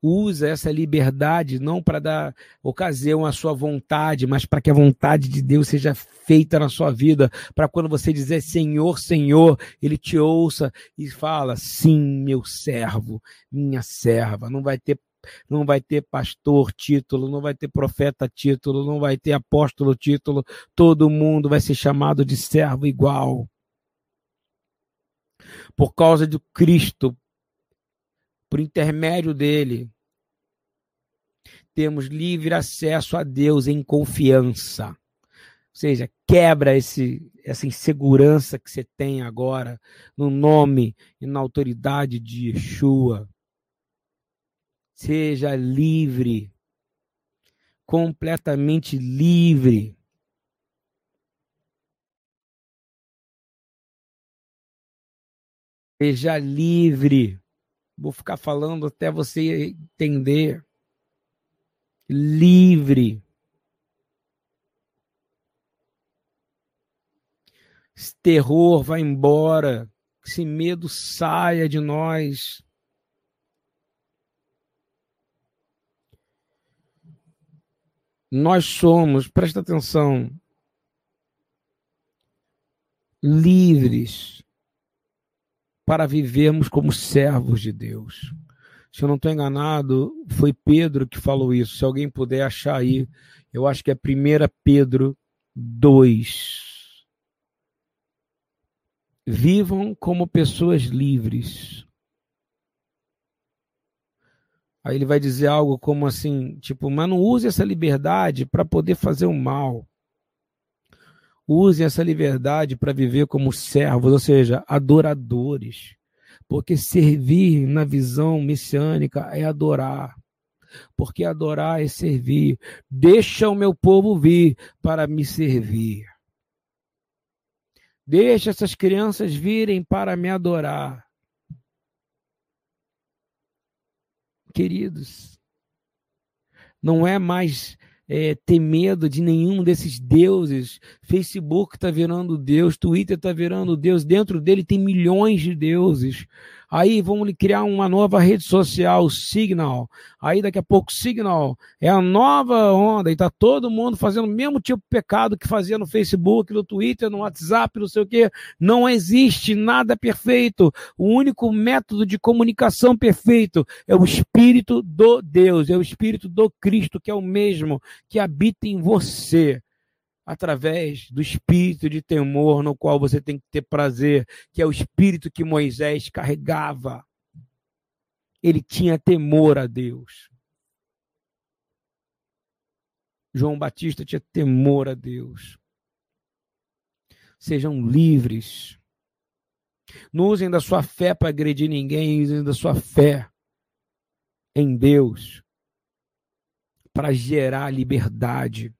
usa essa liberdade não para dar ocasião à sua vontade, mas para que a vontade de Deus seja feita na sua vida, para quando você dizer Senhor, Senhor, ele te ouça e fala: "Sim, meu servo, minha serva". Não vai ter não vai ter pastor título, não vai ter profeta título, não vai ter apóstolo título, todo mundo vai ser chamado de servo igual. Por causa do Cristo, por intermédio dele, temos livre acesso a Deus em confiança. Ou seja, quebra esse, essa insegurança que você tem agora no nome e na autoridade de Yeshua. Seja livre, completamente livre. Seja livre. Vou ficar falando até você entender livre. Esse terror vai embora, esse medo saia de nós. Nós somos, presta atenção, livres para vivermos como servos de Deus se eu não estou enganado, foi Pedro que falou isso. Se alguém puder achar aí, eu acho que é 1 Pedro 2. Vivam como pessoas livres. Aí ele vai dizer algo como assim, tipo, mas não use essa liberdade para poder fazer o mal. Use essa liberdade para viver como servos, ou seja, adoradores. Porque servir na visão messiânica é adorar. Porque adorar é servir. Deixa o meu povo vir para me servir. Deixa essas crianças virem para me adorar. Queridos, não é mais é, ter medo de nenhum desses deuses. Facebook está virando Deus, Twitter está virando Deus, dentro dele tem milhões de deuses. Aí vamos criar uma nova rede social, Signal. Aí daqui a pouco Signal é a nova onda e tá todo mundo fazendo o mesmo tipo de pecado que fazia no Facebook, no Twitter, no WhatsApp, não sei o quê. Não existe nada perfeito. O único método de comunicação perfeito é o Espírito do Deus, é o Espírito do Cristo, que é o mesmo que habita em você através do espírito de temor no qual você tem que ter prazer, que é o espírito que Moisés carregava. Ele tinha temor a Deus. João Batista tinha temor a Deus. Sejam livres. Não usem da sua fé para agredir ninguém, usem da sua fé em Deus para gerar liberdade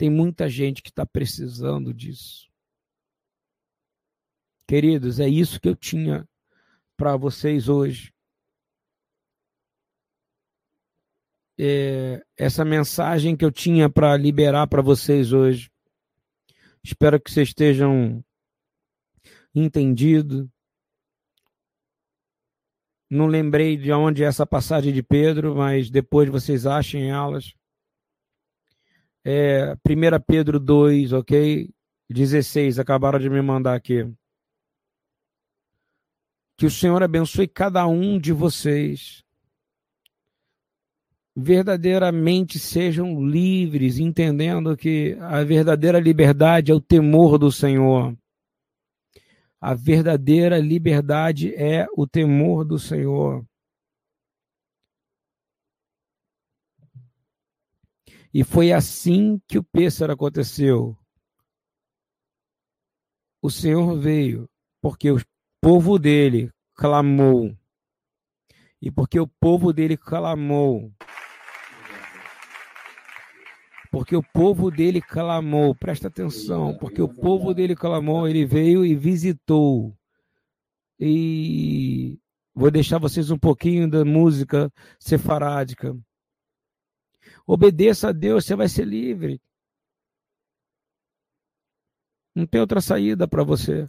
tem muita gente que está precisando disso. Queridos, é isso que eu tinha para vocês hoje. É, essa mensagem que eu tinha para liberar para vocês hoje. Espero que vocês estejam entendidos. Não lembrei de onde é essa passagem de Pedro, mas depois vocês achem elas é, 1 Pedro 2, ok? 16, acabaram de me mandar aqui. Que o Senhor abençoe cada um de vocês. Verdadeiramente sejam livres, entendendo que a verdadeira liberdade é o temor do Senhor. A verdadeira liberdade é o temor do Senhor. E foi assim que o pêssaro aconteceu. O Senhor veio porque o povo dele clamou. E porque o povo dele clamou. Porque o povo dele clamou, presta atenção, porque o povo dele clamou, ele veio e visitou. E vou deixar vocês um pouquinho da música sefarádica. Obedeça a Deus, você vai ser livre. Não tem outra saída para você.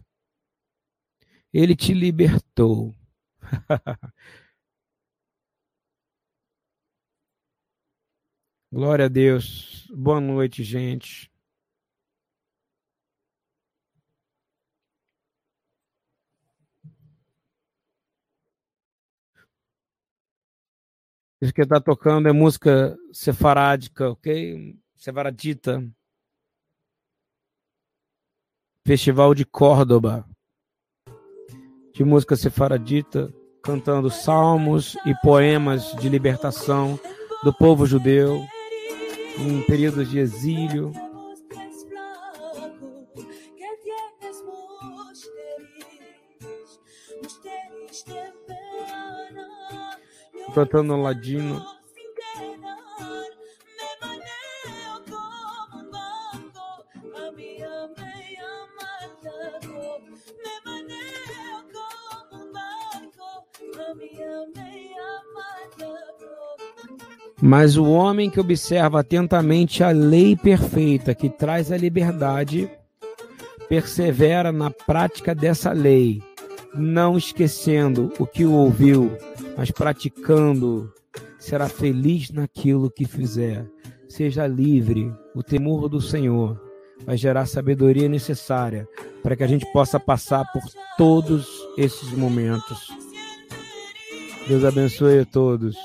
Ele te libertou. <laughs> Glória a Deus. Boa noite, gente. Isso que está tocando é música sefarádica, ok? Sefaradita. Festival de Córdoba. De música sefaradita, cantando salmos e poemas de libertação do povo judeu em períodos de exílio. Cantando ladino. Mas o homem que observa atentamente a lei perfeita que traz a liberdade, persevera na prática dessa lei, não esquecendo o que ouviu, mas praticando, será feliz naquilo que fizer. Seja livre, o temor do Senhor vai gerar a sabedoria necessária para que a gente possa passar por todos esses momentos. Deus abençoe a todos.